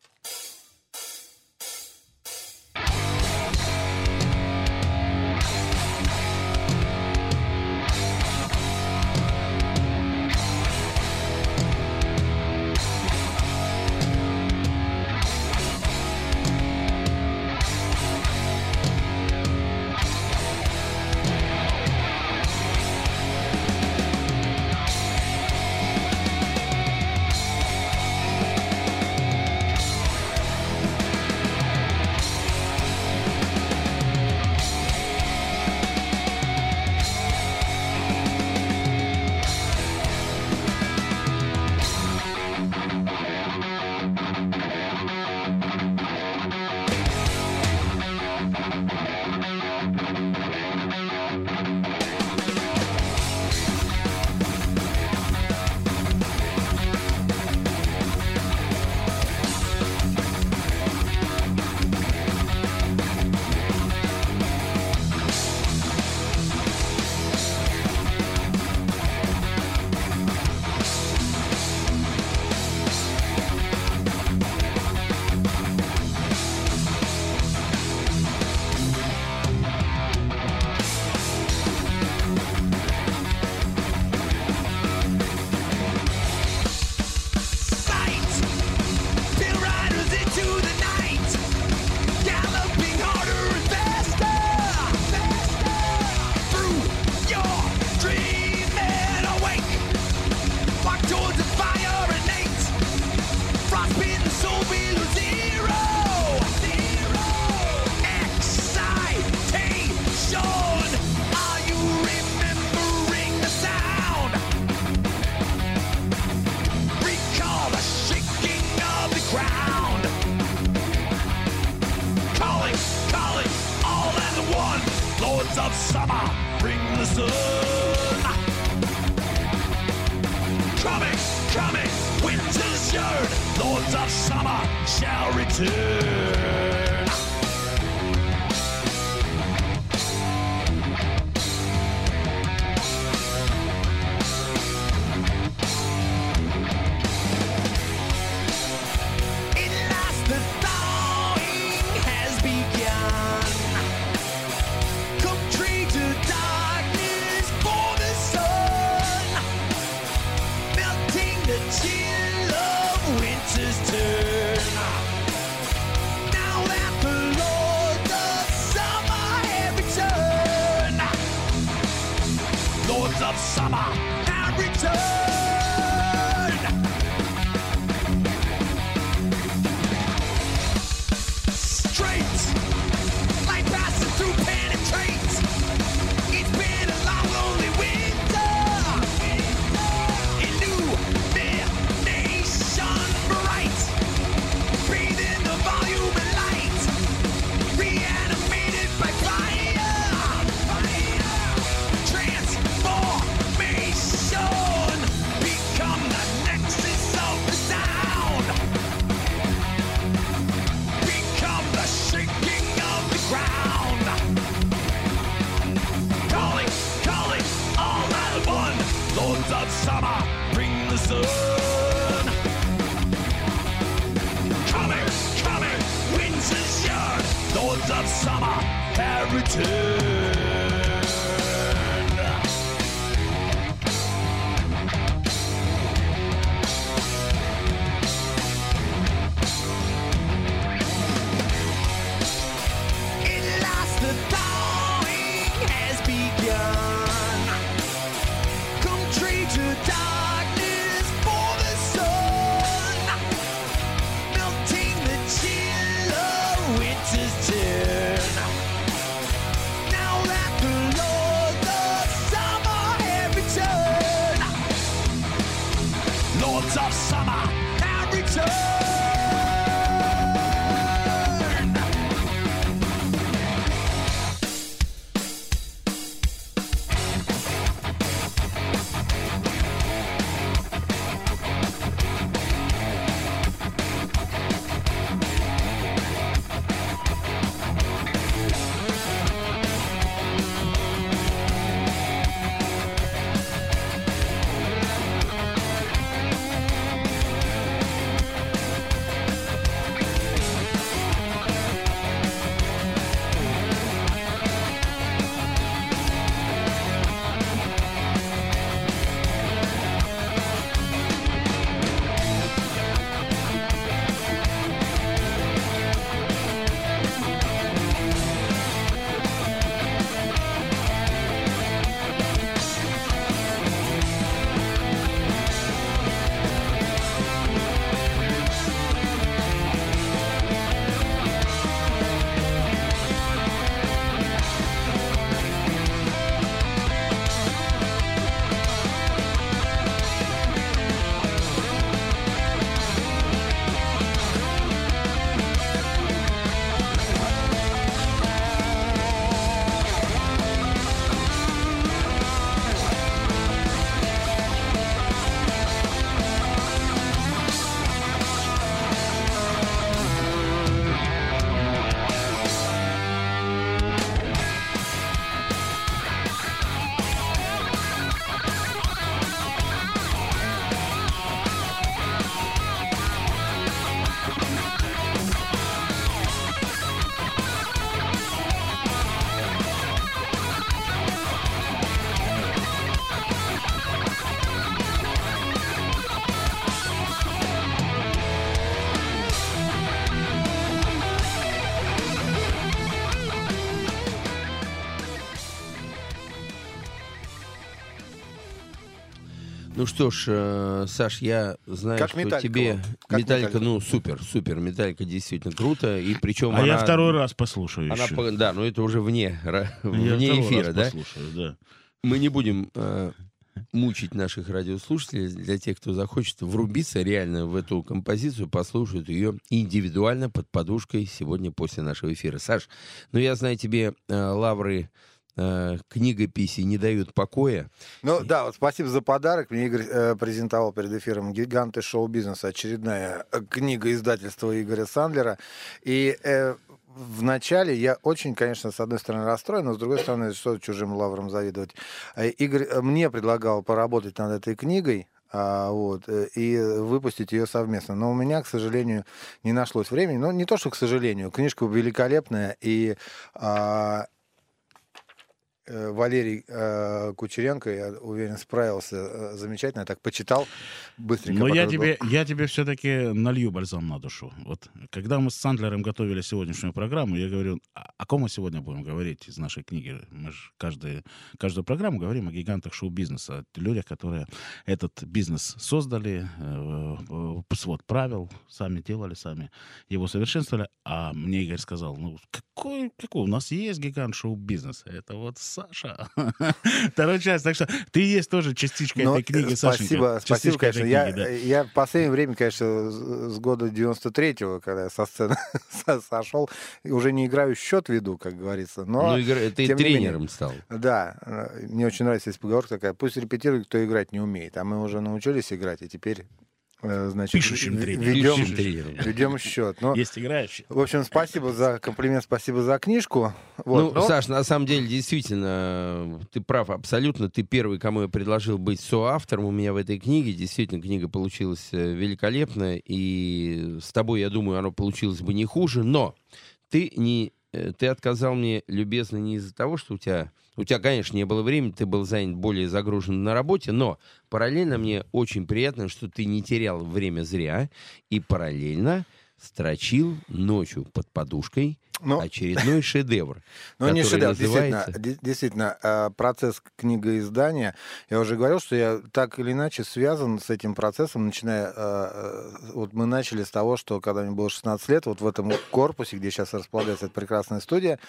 Ну что ж, э, Саш, я знаю, Как что «Металлика» тебе вот. Как металлика, «Металлика»? ну супер, супер, металлика действительно круто, и причем А я она- второй раз послушаю она еще. да, но это уже вне, Я вне эфира, раз да? послушаю, да. Мы не будем э, мучить наших радиослушателей. Для тех, кто захочет врубиться реально в эту композицию, послушают ее индивидуально под подушкой сегодня после нашего эфира. Саш, ну я знаю, тебе э, лавры книгописи не дают покоя. Ну да, вот спасибо за подарок. Мне Игорь э, презентовал перед эфиром «Гиганты шоу-бизнеса», очередная э, книга издательства Игоря Сандлера. И э, в начале я очень, конечно, с одной стороны расстроен, но с другой стороны, что чужим лаврам завидовать. Э, Игорь э, мне предлагал поработать над этой книгой, а, вот, э, и выпустить ее совместно. Но у меня, к сожалению, не нашлось времени. Ну, не то, что к сожалению, книжка великолепная, и а, э, Валерий э, Кучеренко, я уверен, справился э, замечательно. Я так почитал быстренько. Но я тебе, я тебе все-таки налью бальзам на душу. Вот когда мы с Сандлером готовили сегодняшнюю программу, я говорю, а о ком мы сегодня будем говорить из нашей книги? Мы же каждый, каждую программу говорим о гигантах шоу-бизнеса, о людях, которые этот бизнес создали, э, э, свод правил, сами делали, сами его совершенствовали. А мне Игорь сказал, ну какой, какой? У нас есть гигант шоу-бизнеса. Это вот Саша. Вторая часть. Так что ты есть тоже частичка Но, этой книги, э, Сашенька. Спасибо, спасибо, конечно. этой Я, книги, да. я в последнее время, конечно, с года 93-го, когда я со сцены со- сошел, уже не играю счет веду, как говорится. Но, ну, игра- ты не менее. тренером стал. да, э, мне очень нравится есть поговорка такая, пусть репетирует, кто играть не умеет. А мы уже научились играть, и теперь, э, значит, Пишущим тренером. ведем, Пишущим тренером. ведем счет. Но, Есть играющие. в общем, спасибо за комплимент, спасибо за книжку. Вот, ну, но- Саш, на самом деле, действительно, ты прав абсолютно. Ты первый, кому я предложил быть соавтором у меня в этой книге. Действительно, книга получилась э, великолепная. И с тобой, я думаю, оно получилось бы не хуже. Но ты не... э, Ты отказал мне любезно не из-за того, что у тебя... У тебя, конечно, не было времени, ты был занят более загружен на работе, но параллельно мне очень приятно, что ты не терял время зря и параллельно строчил ночью под подушкой но- очередной шедевр. Ну, не шедевр, действительно, называется- действительно, э, процесс книгоиздания, я уже говорил, что я так или иначе связан с этим процессом, начиная, э, э, вот мы начали с того, что когда мне было 16 лет, вот в этом корпусе, где сейчас располагается эта прекрасная студия,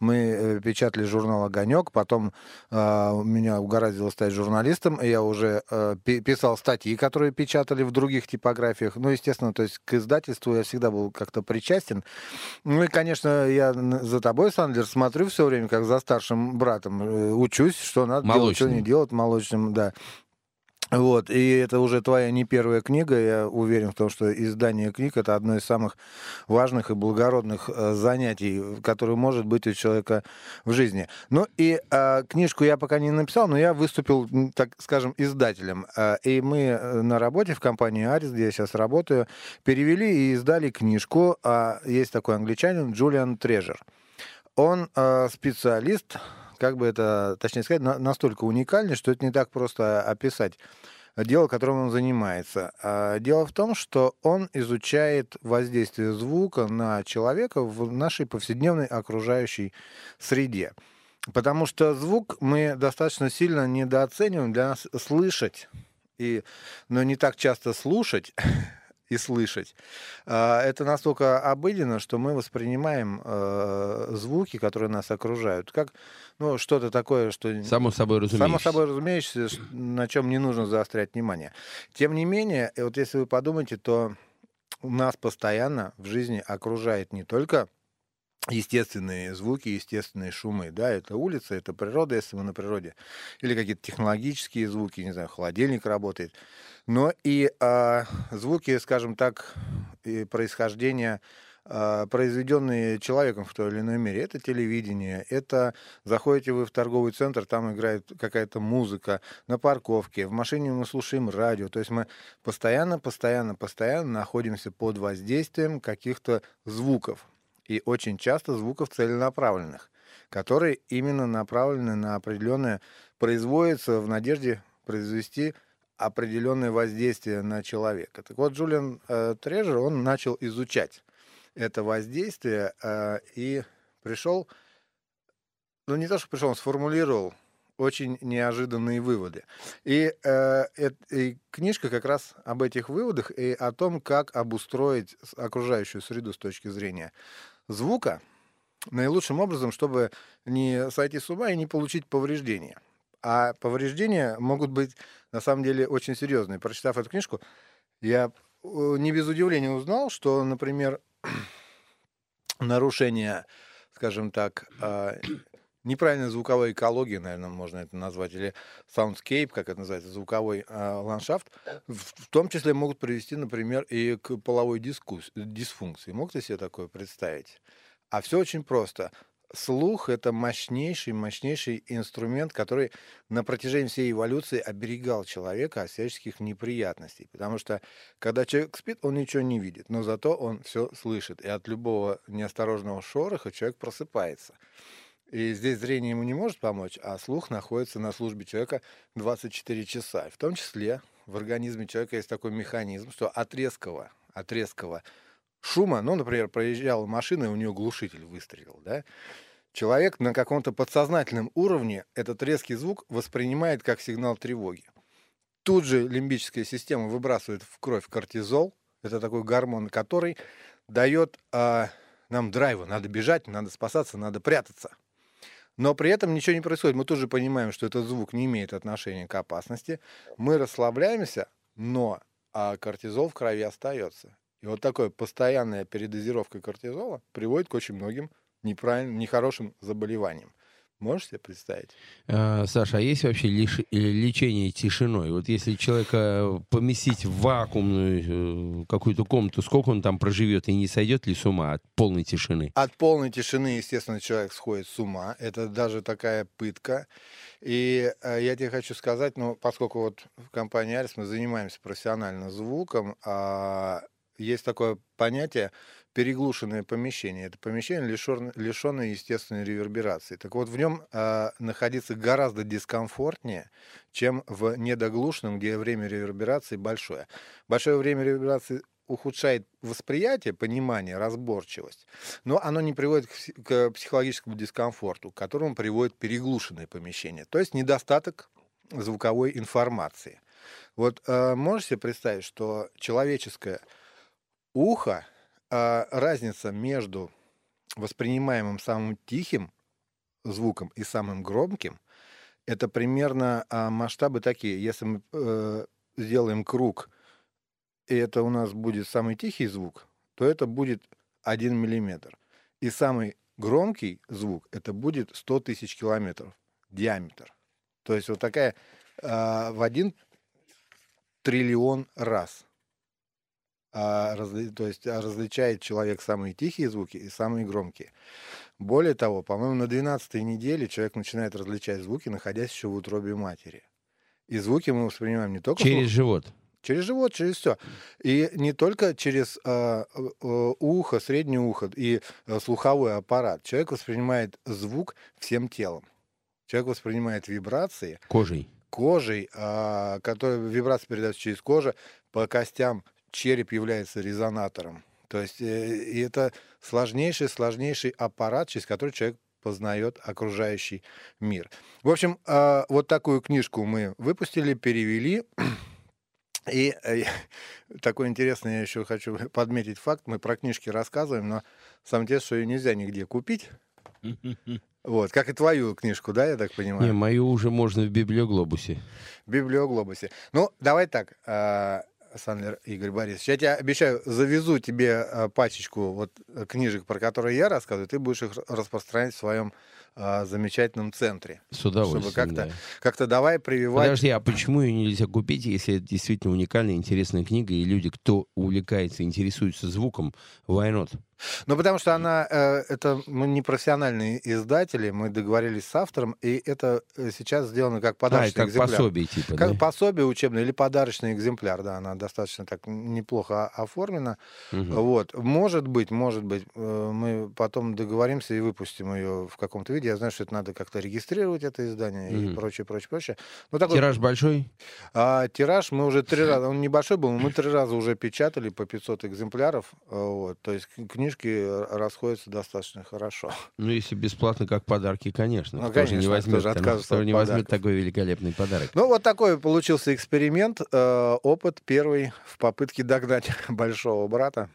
мы э, печатали журнал «Огонек», потом меня угораздило стать журналистом, и я уже пи- писал статьи, которые печатали в других типографиях, ну, естественно, то есть к издательству я всегда был как-то причастен, ну и, конечно, я н- за тобой, Сандлер, смотрю все время, как за старшим братом. э, Учусь, что надо делать, что не Молочным. делать молочным, да. Вот, и это уже твоя не первая книга. Я уверен в том, что издание книг это одно из самых важных и благородных э, занятий, которые может быть у человека в жизни. Ну и э, книжку я пока не написал, но я выступил, так скажем, издателем. Э, и мы э, на работе в компании Арис, где я сейчас работаю, перевели и издали книжку. А есть такой англичанин Джулиан Трежер. Он э, специалист, как бы это, точнее сказать, на- настолько уникальный, что это не так просто описать дело, которым он занимается. А, Дело в том, что он изучает воздействие звука на человека в нашей повседневной окружающей среде. Потому что звук мы достаточно сильно недооцениваем. Для нас слышать, и, но не так часто слушать и слышать, а, это настолько обыденно, что мы воспринимаем э, звуки, которые нас окружают, как ну, что-то такое, что... Само собой разумеется. Само собой разумеется, на чем не нужно заострять внимание. Тем не менее, вот если вы подумаете, то нас постоянно в жизни окружает не только естественные звуки, естественные шумы, да, это улица, это природа, если мы на природе, или какие-то технологические звуки, не знаю, холодильник работает, но и а, звуки, скажем так, и происхождения а, произведенные человеком в той или иной мере. Это телевидение, это заходите вы в торговый центр, там играет какая-то музыка, на парковке, в машине мы слушаем радио. То есть мы постоянно, постоянно, постоянно находимся под воздействием каких-то звуков. И очень часто звуков целенаправленных, которые именно направлены на определенное, производятся в надежде произвести определенное воздействие на человека. Так вот, Джулиан э, Трежер, он начал изучать это воздействие э, и пришел, ну не то, что пришел, он сформулировал очень неожиданные выводы. И, э, эт- и книжка как раз об этих выводах и о том, как обустроить окружающую среду с точки зрения звука наилучшим образом, чтобы не сойти с ума и не получить повреждения. А повреждения могут быть на самом деле очень серьезные. Прочитав эту книжку, я э, не без удивления узнал, что, например, нарушение, скажем так, а, неправильная звуковая экология, наверное, можно это назвать, или soundscape, как это называется, звуковой а, ландшафт, в, в том числе могут привести, например, и к половой дискус, дисфункции. Мог ты себе такое представить? А все очень просто. Слух — это мощнейший, мощнейший инструмент, который на протяжении всей эволюции оберегал человека от всяческих неприятностей. Потому что, когда человек спит, он ничего не видит, но зато он все слышит. И от любого неосторожного шороха человек просыпается. И здесь зрение ему не может помочь, а слух находится на службе человека 24 часа. В том числе в организме человека есть такой механизм, что от резкого, от резкого шума, ну, например, проезжала машина, и у нее глушитель выстрелил, да, человек на каком-то подсознательном уровне этот резкий звук воспринимает как сигнал тревоги. Тут же лимбическая система выбрасывает в кровь кортизол, это такой гормон, который дает а, нам драйва, надо бежать, надо спасаться, надо прятаться. Но при этом ничего не происходит. Мы тоже понимаем, что этот звук не имеет отношения к опасности. Мы расслабляемся, но а кортизол в крови остается. И вот такая постоянная передозировка кортизола приводит к очень многим неправильным, нехорошим заболеваниям. Можешь себе представить? А, Саша, а есть вообще лиш- э, лечение тишиной? Вот если человека поместить в вакуумную э, какую-то комнату, сколько он там проживет и не сойдет ли с ума от полной тишины? От полной тишины, естественно, человек сходит с ума. Это даже такая пытка. И э, я тебе хочу сказать, ну, поскольку вот в компании Арис мы занимаемся профессионально звуком, а, есть такое понятие переглушенное помещение. Это помещение, лишён- лишенное естественной реверберации. Так вот, в нем а, находиться гораздо дискомфортнее, чем в недоглушенном, где время реверберации большое. Большое время реверберации ухудшает восприятие, понимание, разборчивость, но оно не приводит к, пси- к психологическому дискомфорту, к которому приводит переглушенное помещение, то есть недостаток звуковой информации. Вот э, можешь себе представить, что человеческое ухо, а, разница между воспринимаемым самым тихим звуком и самым громким, это примерно а, масштабы такие. Если мы э, сделаем круг, и это у нас будет самый тихий звук, то это будет 1 миллиметр. И самый громкий звук, это будет 100 тысяч километров диаметр. То есть вот такая а, в один триллион раз. А, разли- то есть а, различает человек самые тихие звуки и самые громкие. Более того, по-моему, на 12 неделе человек начинает различать звуки, находясь еще в утробе матери. И звуки мы воспринимаем не только Через слух- живот. Через живот, через все. И не только через а, э, э, ухо, среднее ухо и э, слуховой аппарат. Человек воспринимает звук всем телом. Человек воспринимает вибрации Кожей. кожей, а, которая вибрация передается через кожу, по костям череп является резонатором. То есть э, и это сложнейший, сложнейший аппарат, через который человек познает окружающий мир. В общем, а, вот такую книжку мы выпустили, перевели. И э, такой интересный, я еще хочу подметить факт, мы про книжки рассказываем, но самое интересное, что ее нельзя нигде купить. Вот, как и твою книжку, да, я так понимаю? Не, мою уже можно в библиоглобусе. В библиоглобусе. Ну, давай так, Сандлер Игорь Борисович, я тебе обещаю, завезу тебе а, пачечку вот э, книжек, про которые я рассказываю, ты будешь их распространять в своем а, замечательном центре. С удовольствием. как-то да. Как-то давай прививать... Подожди, а почему ее нельзя купить, если это действительно уникальная, интересная книга, и люди, кто увлекается, интересуется звуком, why not? Ну, потому что она, э, это мы не профессиональные издатели, мы договорились с автором, и это э, сейчас сделано как А, подарочный это как экземпляр. пособие, типа, Как да? пособие учебное или подарочный экземпляр, да, она достаточно так неплохо оформлена. Мгм. Вот, может быть, может быть, э, мы потом договоримся и выпустим ее в каком-то виде. Я знаю, что это надо как-то регистрировать это издание и Мгм. прочее, прочее, прочее. Ну такой Тираж большой? а, тираж мы уже три раза, он небольшой был, мы три раза уже печатали по 500 экземпляров. э, Вот, то есть к- книжки расходятся достаточно хорошо. Ну, если бесплатно, как подарки, конечно. Ну, Кто же конечно, не возьмет, же там, кто не возьмет такой великолепный подарок? Ну, вот такой получился эксперимент, э, опыт первый в попытке догнать большого брата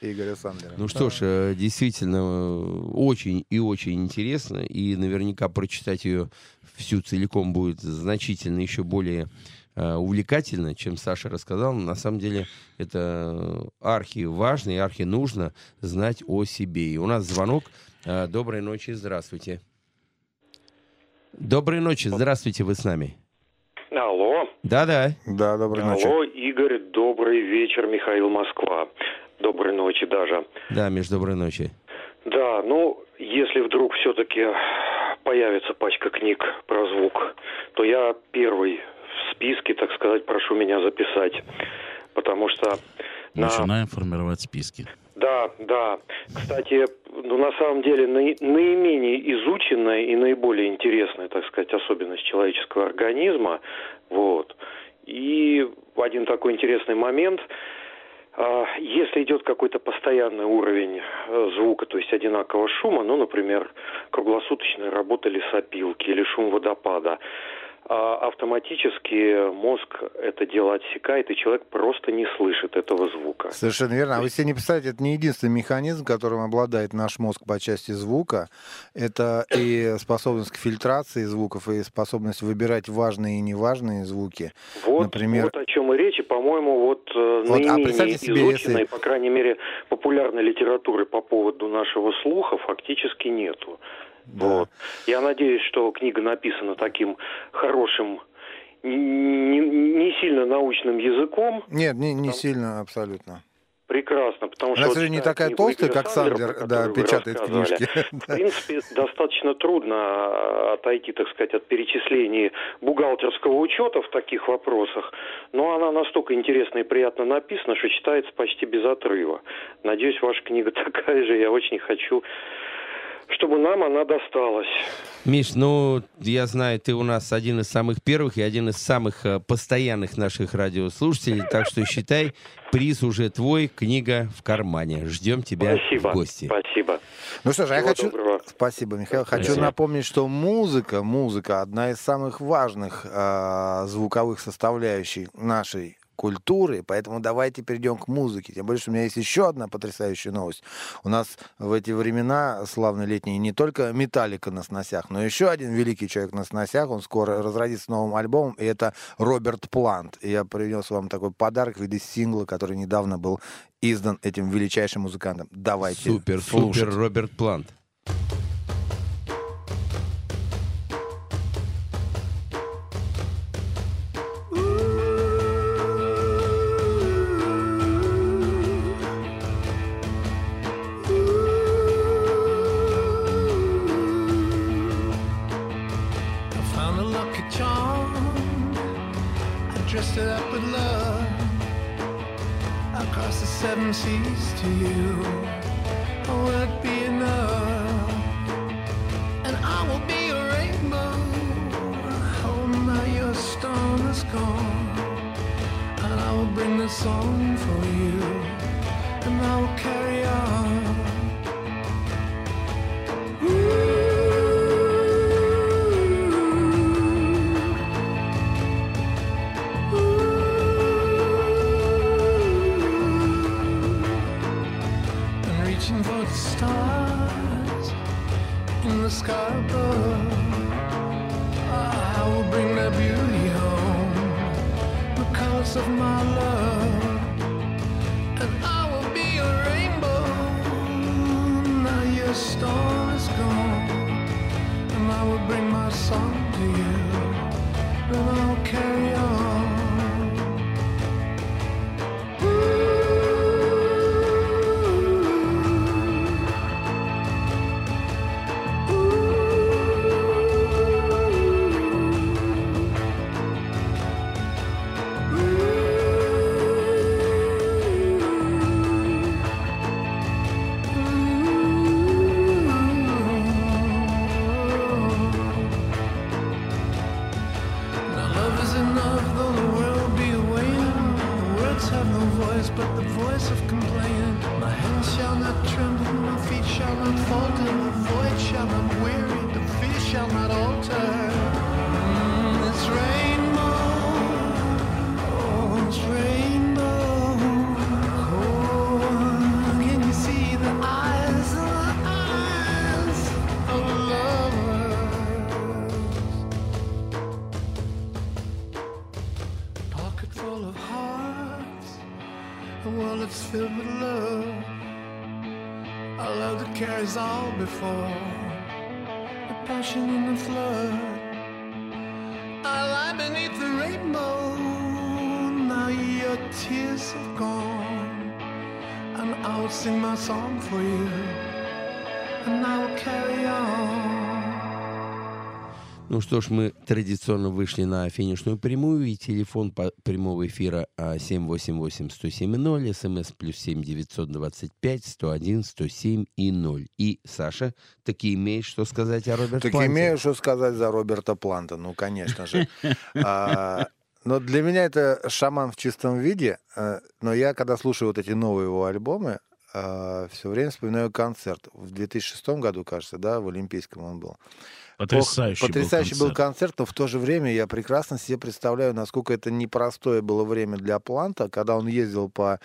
Игоря Сандлера. Ну что ж, э, действительно, э, очень и очень интересно, и наверняка прочитать ее всю целиком будет значительно еще более увлекательно, чем Саша рассказал. На самом деле это архи важно и архи нужно знать о себе. И у нас звонок. Э, Доброй ночи, здравствуйте. Доброй ночи, здравствуйте, вы с нами. Алло. Да-да. Да, доброй ночи. Алло, Игорь, добрый вечер, Михаил Москва. Доброй ночи даже. Да, Миш, доброй ночи. Да, ну, если вдруг все-таки появится пачка книг про звук, то я первый в списке, так сказать, прошу меня записать. Потому что на... Начинаем формировать списки. Да, да. Кстати, ну, на самом деле наи- наименее изученная и наиболее интересная, так сказать, особенность человеческого организма. Вот. И один такой интересный момент. А, Если идет какой-то постоянный уровень э, звука, то есть одинакового шума, ну, например, круглосуточная работа лесопилки или шум водопада, автоматически мозг это дело отсекает, и человек просто не слышит этого звука. Совершенно верно. А вы себе не представляете, это не единственный механизм, которым обладает наш мозг по части звука. Это и способность к фильтрации звуков, и способность выбирать важные и неважные звуки. Вот, Например- вот о чем и речь, и, по-моему, вот, э, Вот, а наименее представьте себе, изученной, если- по крайней мере, популярной литературы по поводу нашего слуха фактически нету. Да. Вот. Я надеюсь, что книга написана таким хорошим, не, не сильно научным языком. Нет, не, не сильно абсолютно. Прекрасно, потому что... Она, вот не такая толстая, как Сандер, да, печатает книжки. В принципе, достаточно трудно а, отойти, так сказать, от перечислений бухгалтерского учета в таких вопросах, но она настолько интересно и приятно написана, что читается почти без отрыва. Надеюсь, ваша книга такая же, я очень хочу, чтобы нам она досталась. Миш, ну, я знаю, ты у нас один из самых первых и один из самых э, постоянных наших радиослушателей, так что считай, приз уже твой, книга в кармане. Ждем тебя Спасибо. в гости. Спасибо. Ну что же, я хочу... доброго. Спасибо, Михаил. Хочу Спасибо. напомнить, что музыка, музыка одна из самых важных а, звуковых составляющих нашей культуры, поэтому давайте перейдем к музыке. Тем более, что у меня есть еще одна потрясающая новость. У нас в эти времена славные летние не только Металлика на сносях, но еще один великий человек на сносях. Он скоро разродится новым альбомом, и это Роберт Плант. И я принес вам такой подарок в виде сингла, который недавно был издан этим величайшим музыкантом. Давайте Супер, слушать. супер, Роберт Плант. Seas to you. Full of hearts, a world that's filled with love. A love that carries all before. A passion in the flood. I lie beneath the rainbow. Now your tears have gone. And I will sing my song for you. And I will carry on. Ну что ж, мы традиционно вышли на финишную прямую, и телефон по прямого эфира а, 788-107-0, смс плюс 7 925 101 107 и 0. И, Саша, таки имеешь что сказать о Роберте Так Планте? имею что сказать за Роберта Планта, ну, конечно же. А, Но для меня это шаман в чистом виде. э, Но я, когда слушаю вот эти новые его альбомы, все время вспоминаю концерт. В 2006 году, кажется, да, в Олимпийском он был. Потрясающий, Ох, потрясающий был был концерт, но в то же время я прекрасно себе представляю, насколько это непростое было время для Планта, когда он ездил по...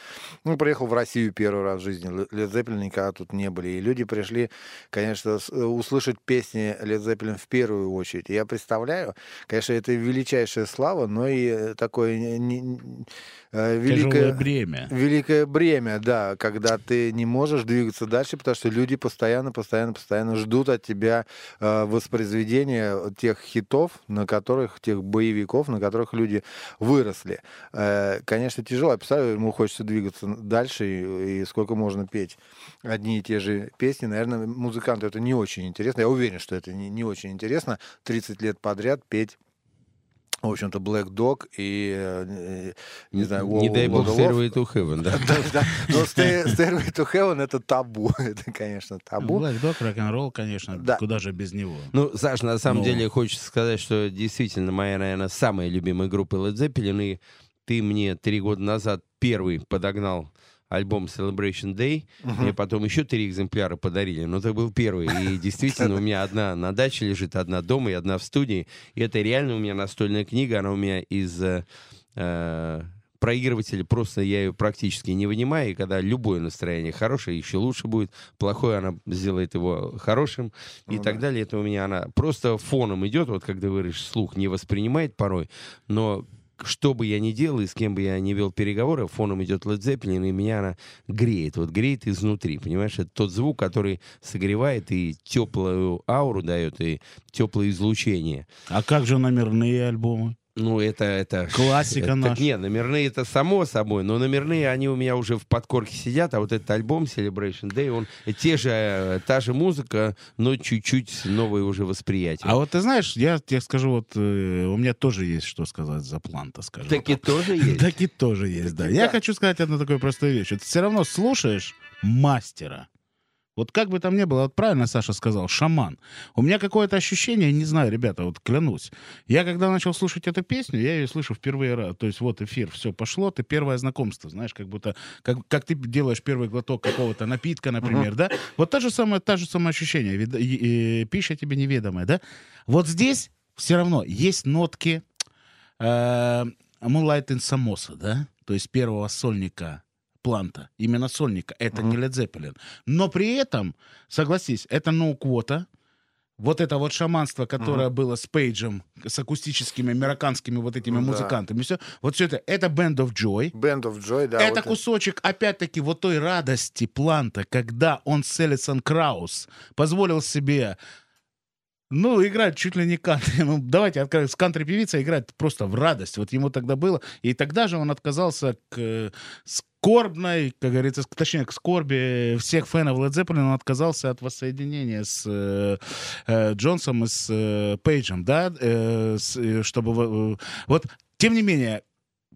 Ну, приехал в Россию первый раз в жизни. Лед Зеппелин никогда тут не были. И люди пришли, конечно, э, услышать песни Лед Зеппелин в первую очередь. И я представляю, конечно, это величайшая слава, но и э, такое не- э, великое... Тяжелое бремя. Великое бремя, да, когда ты не можешь двигаться дальше, потому что люди постоянно, постоянно, постоянно ждут от тебя э, воспроизведения тех хитов, на которых, тех боевиков, на которых люди выросли. Э, конечно, тяжело. Я ему хочется двигаться дальше, и сколько можно петь одни и те же песни. Наверное, музыканту это не очень интересно. Я уверен, что это не, не очень интересно 30 лет подряд петь в общем-то, Black Dog и, э, не знаю, Не дай бог. Stairway to Heaven, да? Да. Но Stairway to Heaven это табу. Это, конечно, табу. Black Dog, рок-н-ролл, конечно, Да. куда же без него. Ну, Саш, на самом деле хочется сказать, что действительно моя, наверное, самая любимая группа Led Zeppelin, и ты мне три года назад первый подогнал альбом Celebration Day, мне потом еще три экземпляра подарили, но ты был первый, и действительно у меня одна на даче лежит, одна дома и одна в студии, и это реально у меня настольная книга, она у меня из э, э, проигрывателя, просто я ее практически не вынимаю, и когда любое настроение хорошее, еще лучше будет, плохое она сделает его хорошим, и Ну так далее. Это у меня она просто фоном идет, вот когда говоришь, слух не воспринимает порой, но что бы я ни делал и с кем бы я ни вел переговоры, фоном идет Led Zeppelin, и меня она греет, вот греет изнутри, понимаешь? Это тот звук, который согревает и теплую ауру дает, и теплое излучение. А как же номерные альбомы? Ну, это... это Классика это, наша. Нет, номерные это само собой, но номерные, они у меня уже в подкорке сидят, а вот этот альбом Celebration Day, он те же, э, та же музыка, но чуть-чуть новое уже восприятие. А вот ты знаешь, я тебе скажу, вот э, у меня тоже есть что сказать за Планта, скажем. Таки тоже есть? Таки тоже есть, да. Я хочу сказать одну такую простую вещь. Ты все равно слушаешь мастера. Вот как бы там ни было, вот правильно Саша сказал, шаман. У меня какое-то ощущение, не знаю, ребята, вот клянусь. Я когда начал слушать эту песню, я ее слышу в первый раз. То есть вот эфир, все пошло, ты первое знакомство, знаешь, как будто, как, как ты делаешь первый глоток какого-то напитка, например, да? Вот та же самая, та же самое ощущение, вид- и- и пища тебе неведомая, да? Вот здесь все равно есть нотки э, Moonlight in Samosa, да? То есть первого сольника Планта. Именно сольника. Это не Led Zeppelin. Но при этом, согласись, это no квота. Вот это вот шаманство, которое было с Пейджем, с акустическими американскими вот этими да. музыкантами, все, вот все это, это Band of Joy. Band of Joy, да. это вот кусочек, опять-таки, вот той радости Планта, когда он с Элисон Краус позволил себе ну, играть чуть ли не кантри. Ну, давайте откровенно, с кантри-певица играть просто в радость. Вот ему тогда было. И тогда же он отказался к э, скорбной, как говорится, точнее, к скорби всех фенов Led Zeppelin. Он отказался от воссоединения с э, э, Джонсом и с э, Пейджем, да, э, с- э, чтобы... э, вот, тем не менее,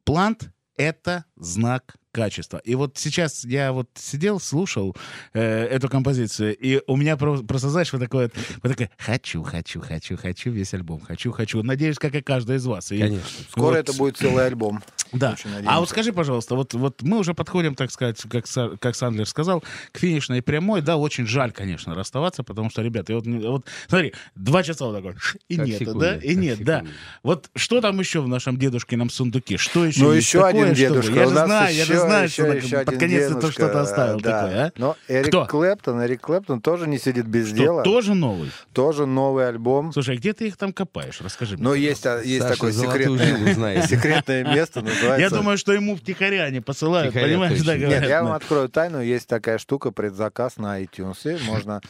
Плант — это знак качества. И вот сейчас я вот сидел, слушал э, эту композицию, и у меня про- просто, знаешь, вот такое, вот такое «хочу, хочу, хочу, хочу весь альбом, хочу, хочу». Надеюсь, как и каждый из вас. И Конечно. Скоро вот- это будет целый альбом. да. А вот скажи, пожалуйста, вот, вот мы уже подходим, так сказать, как, как Сандлер сказал, к финишной прямой. Да, очень жаль, конечно, расставаться, потому что, ребята, вот, вот смотри, два часа вот такой, и Как нет, секунда, да, и нет, да. секунда. Вот что там еще в нашем дедушкином сундуке? Что еще Ну, еще такое, один чтобы- дедушка. Я У же знаю, я же знаешь, еще- что еще так- под конец ты денежка, что-то оставил да. такое, а? Но Эрик Кто? Клэптон, Эрик Клэптон тоже не сидит без Что, дела. тоже новый? Тоже новый альбом. Слушай, а где ты их там копаешь? Расскажи мне. Но есть, а, есть Саша такое секретное, секретное место, называется... Я думаю, что ему втихаря они посылают, Втихаря понимаешь, да, Нет, говорят. Нет, я ну. вам открою тайну. Есть такая штука, предзаказ на iTunes. Можно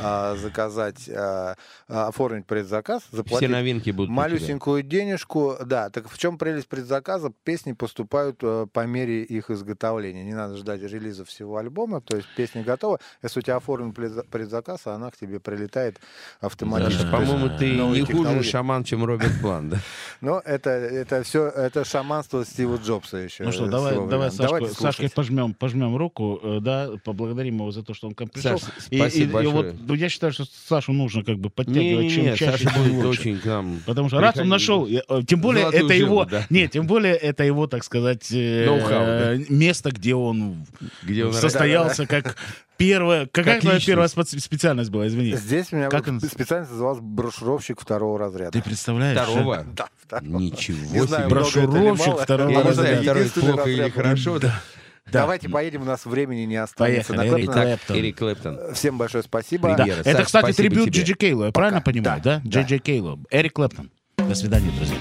а, заказать, а, оформить предзаказ, Все заплатить новинки будут. малюсенькую денежку. Да, так в чем прелесть предзаказа? Песни поступают э, по мере их изготовления. Не надо ждать релиза всего альбома. То есть песня готова. Если у тебя оформлен предза- предзаказ, она к тебе прилетает автоматически. Саша, по-моему, ты не хуже технологии. шаман, чем Роберт План, да? Но это, это все, это шаманство Стива Джобса еще. Ну что, давай, давай. Сашку, Сашке пожмем, пожмем руку, э, да, поблагодарим его за то, что он к нам пришел. Саш, И- спасибо и, и большое. вот, ну, я считаю, что Сашу нужно как бы подтягивать, чем Не-не-не, чаще, Саша будет лучше. очень к нам. Потому что раз он нашел, э, тем более это его, да. нет, тем более это его, так сказать, э, Ноу-хау, да. Место, где он Где он состоялся как первая, какая Как твоя первая специ- специальность была, извини? Здесь у меня Как он- специально назывался брошюровщик второго разряда. Ты представляешь? Второго? Да, второго. Ничего Не знаю, Брошюровщик второго Я не знаю, второй плохо или хорошо. да. Да. Давайте поедем, у нас времени не останется. Поехали, Эрик. Клэптон. Эрик Клэптон. Всем большое спасибо. Да. Премьера. Это, Саш, кстати, трибют тебе. Джиджи Кейлу, я правильно понимаю, да? Да. Джей Джей Кейлу. Эрик Клэптон. До свидания, друзья.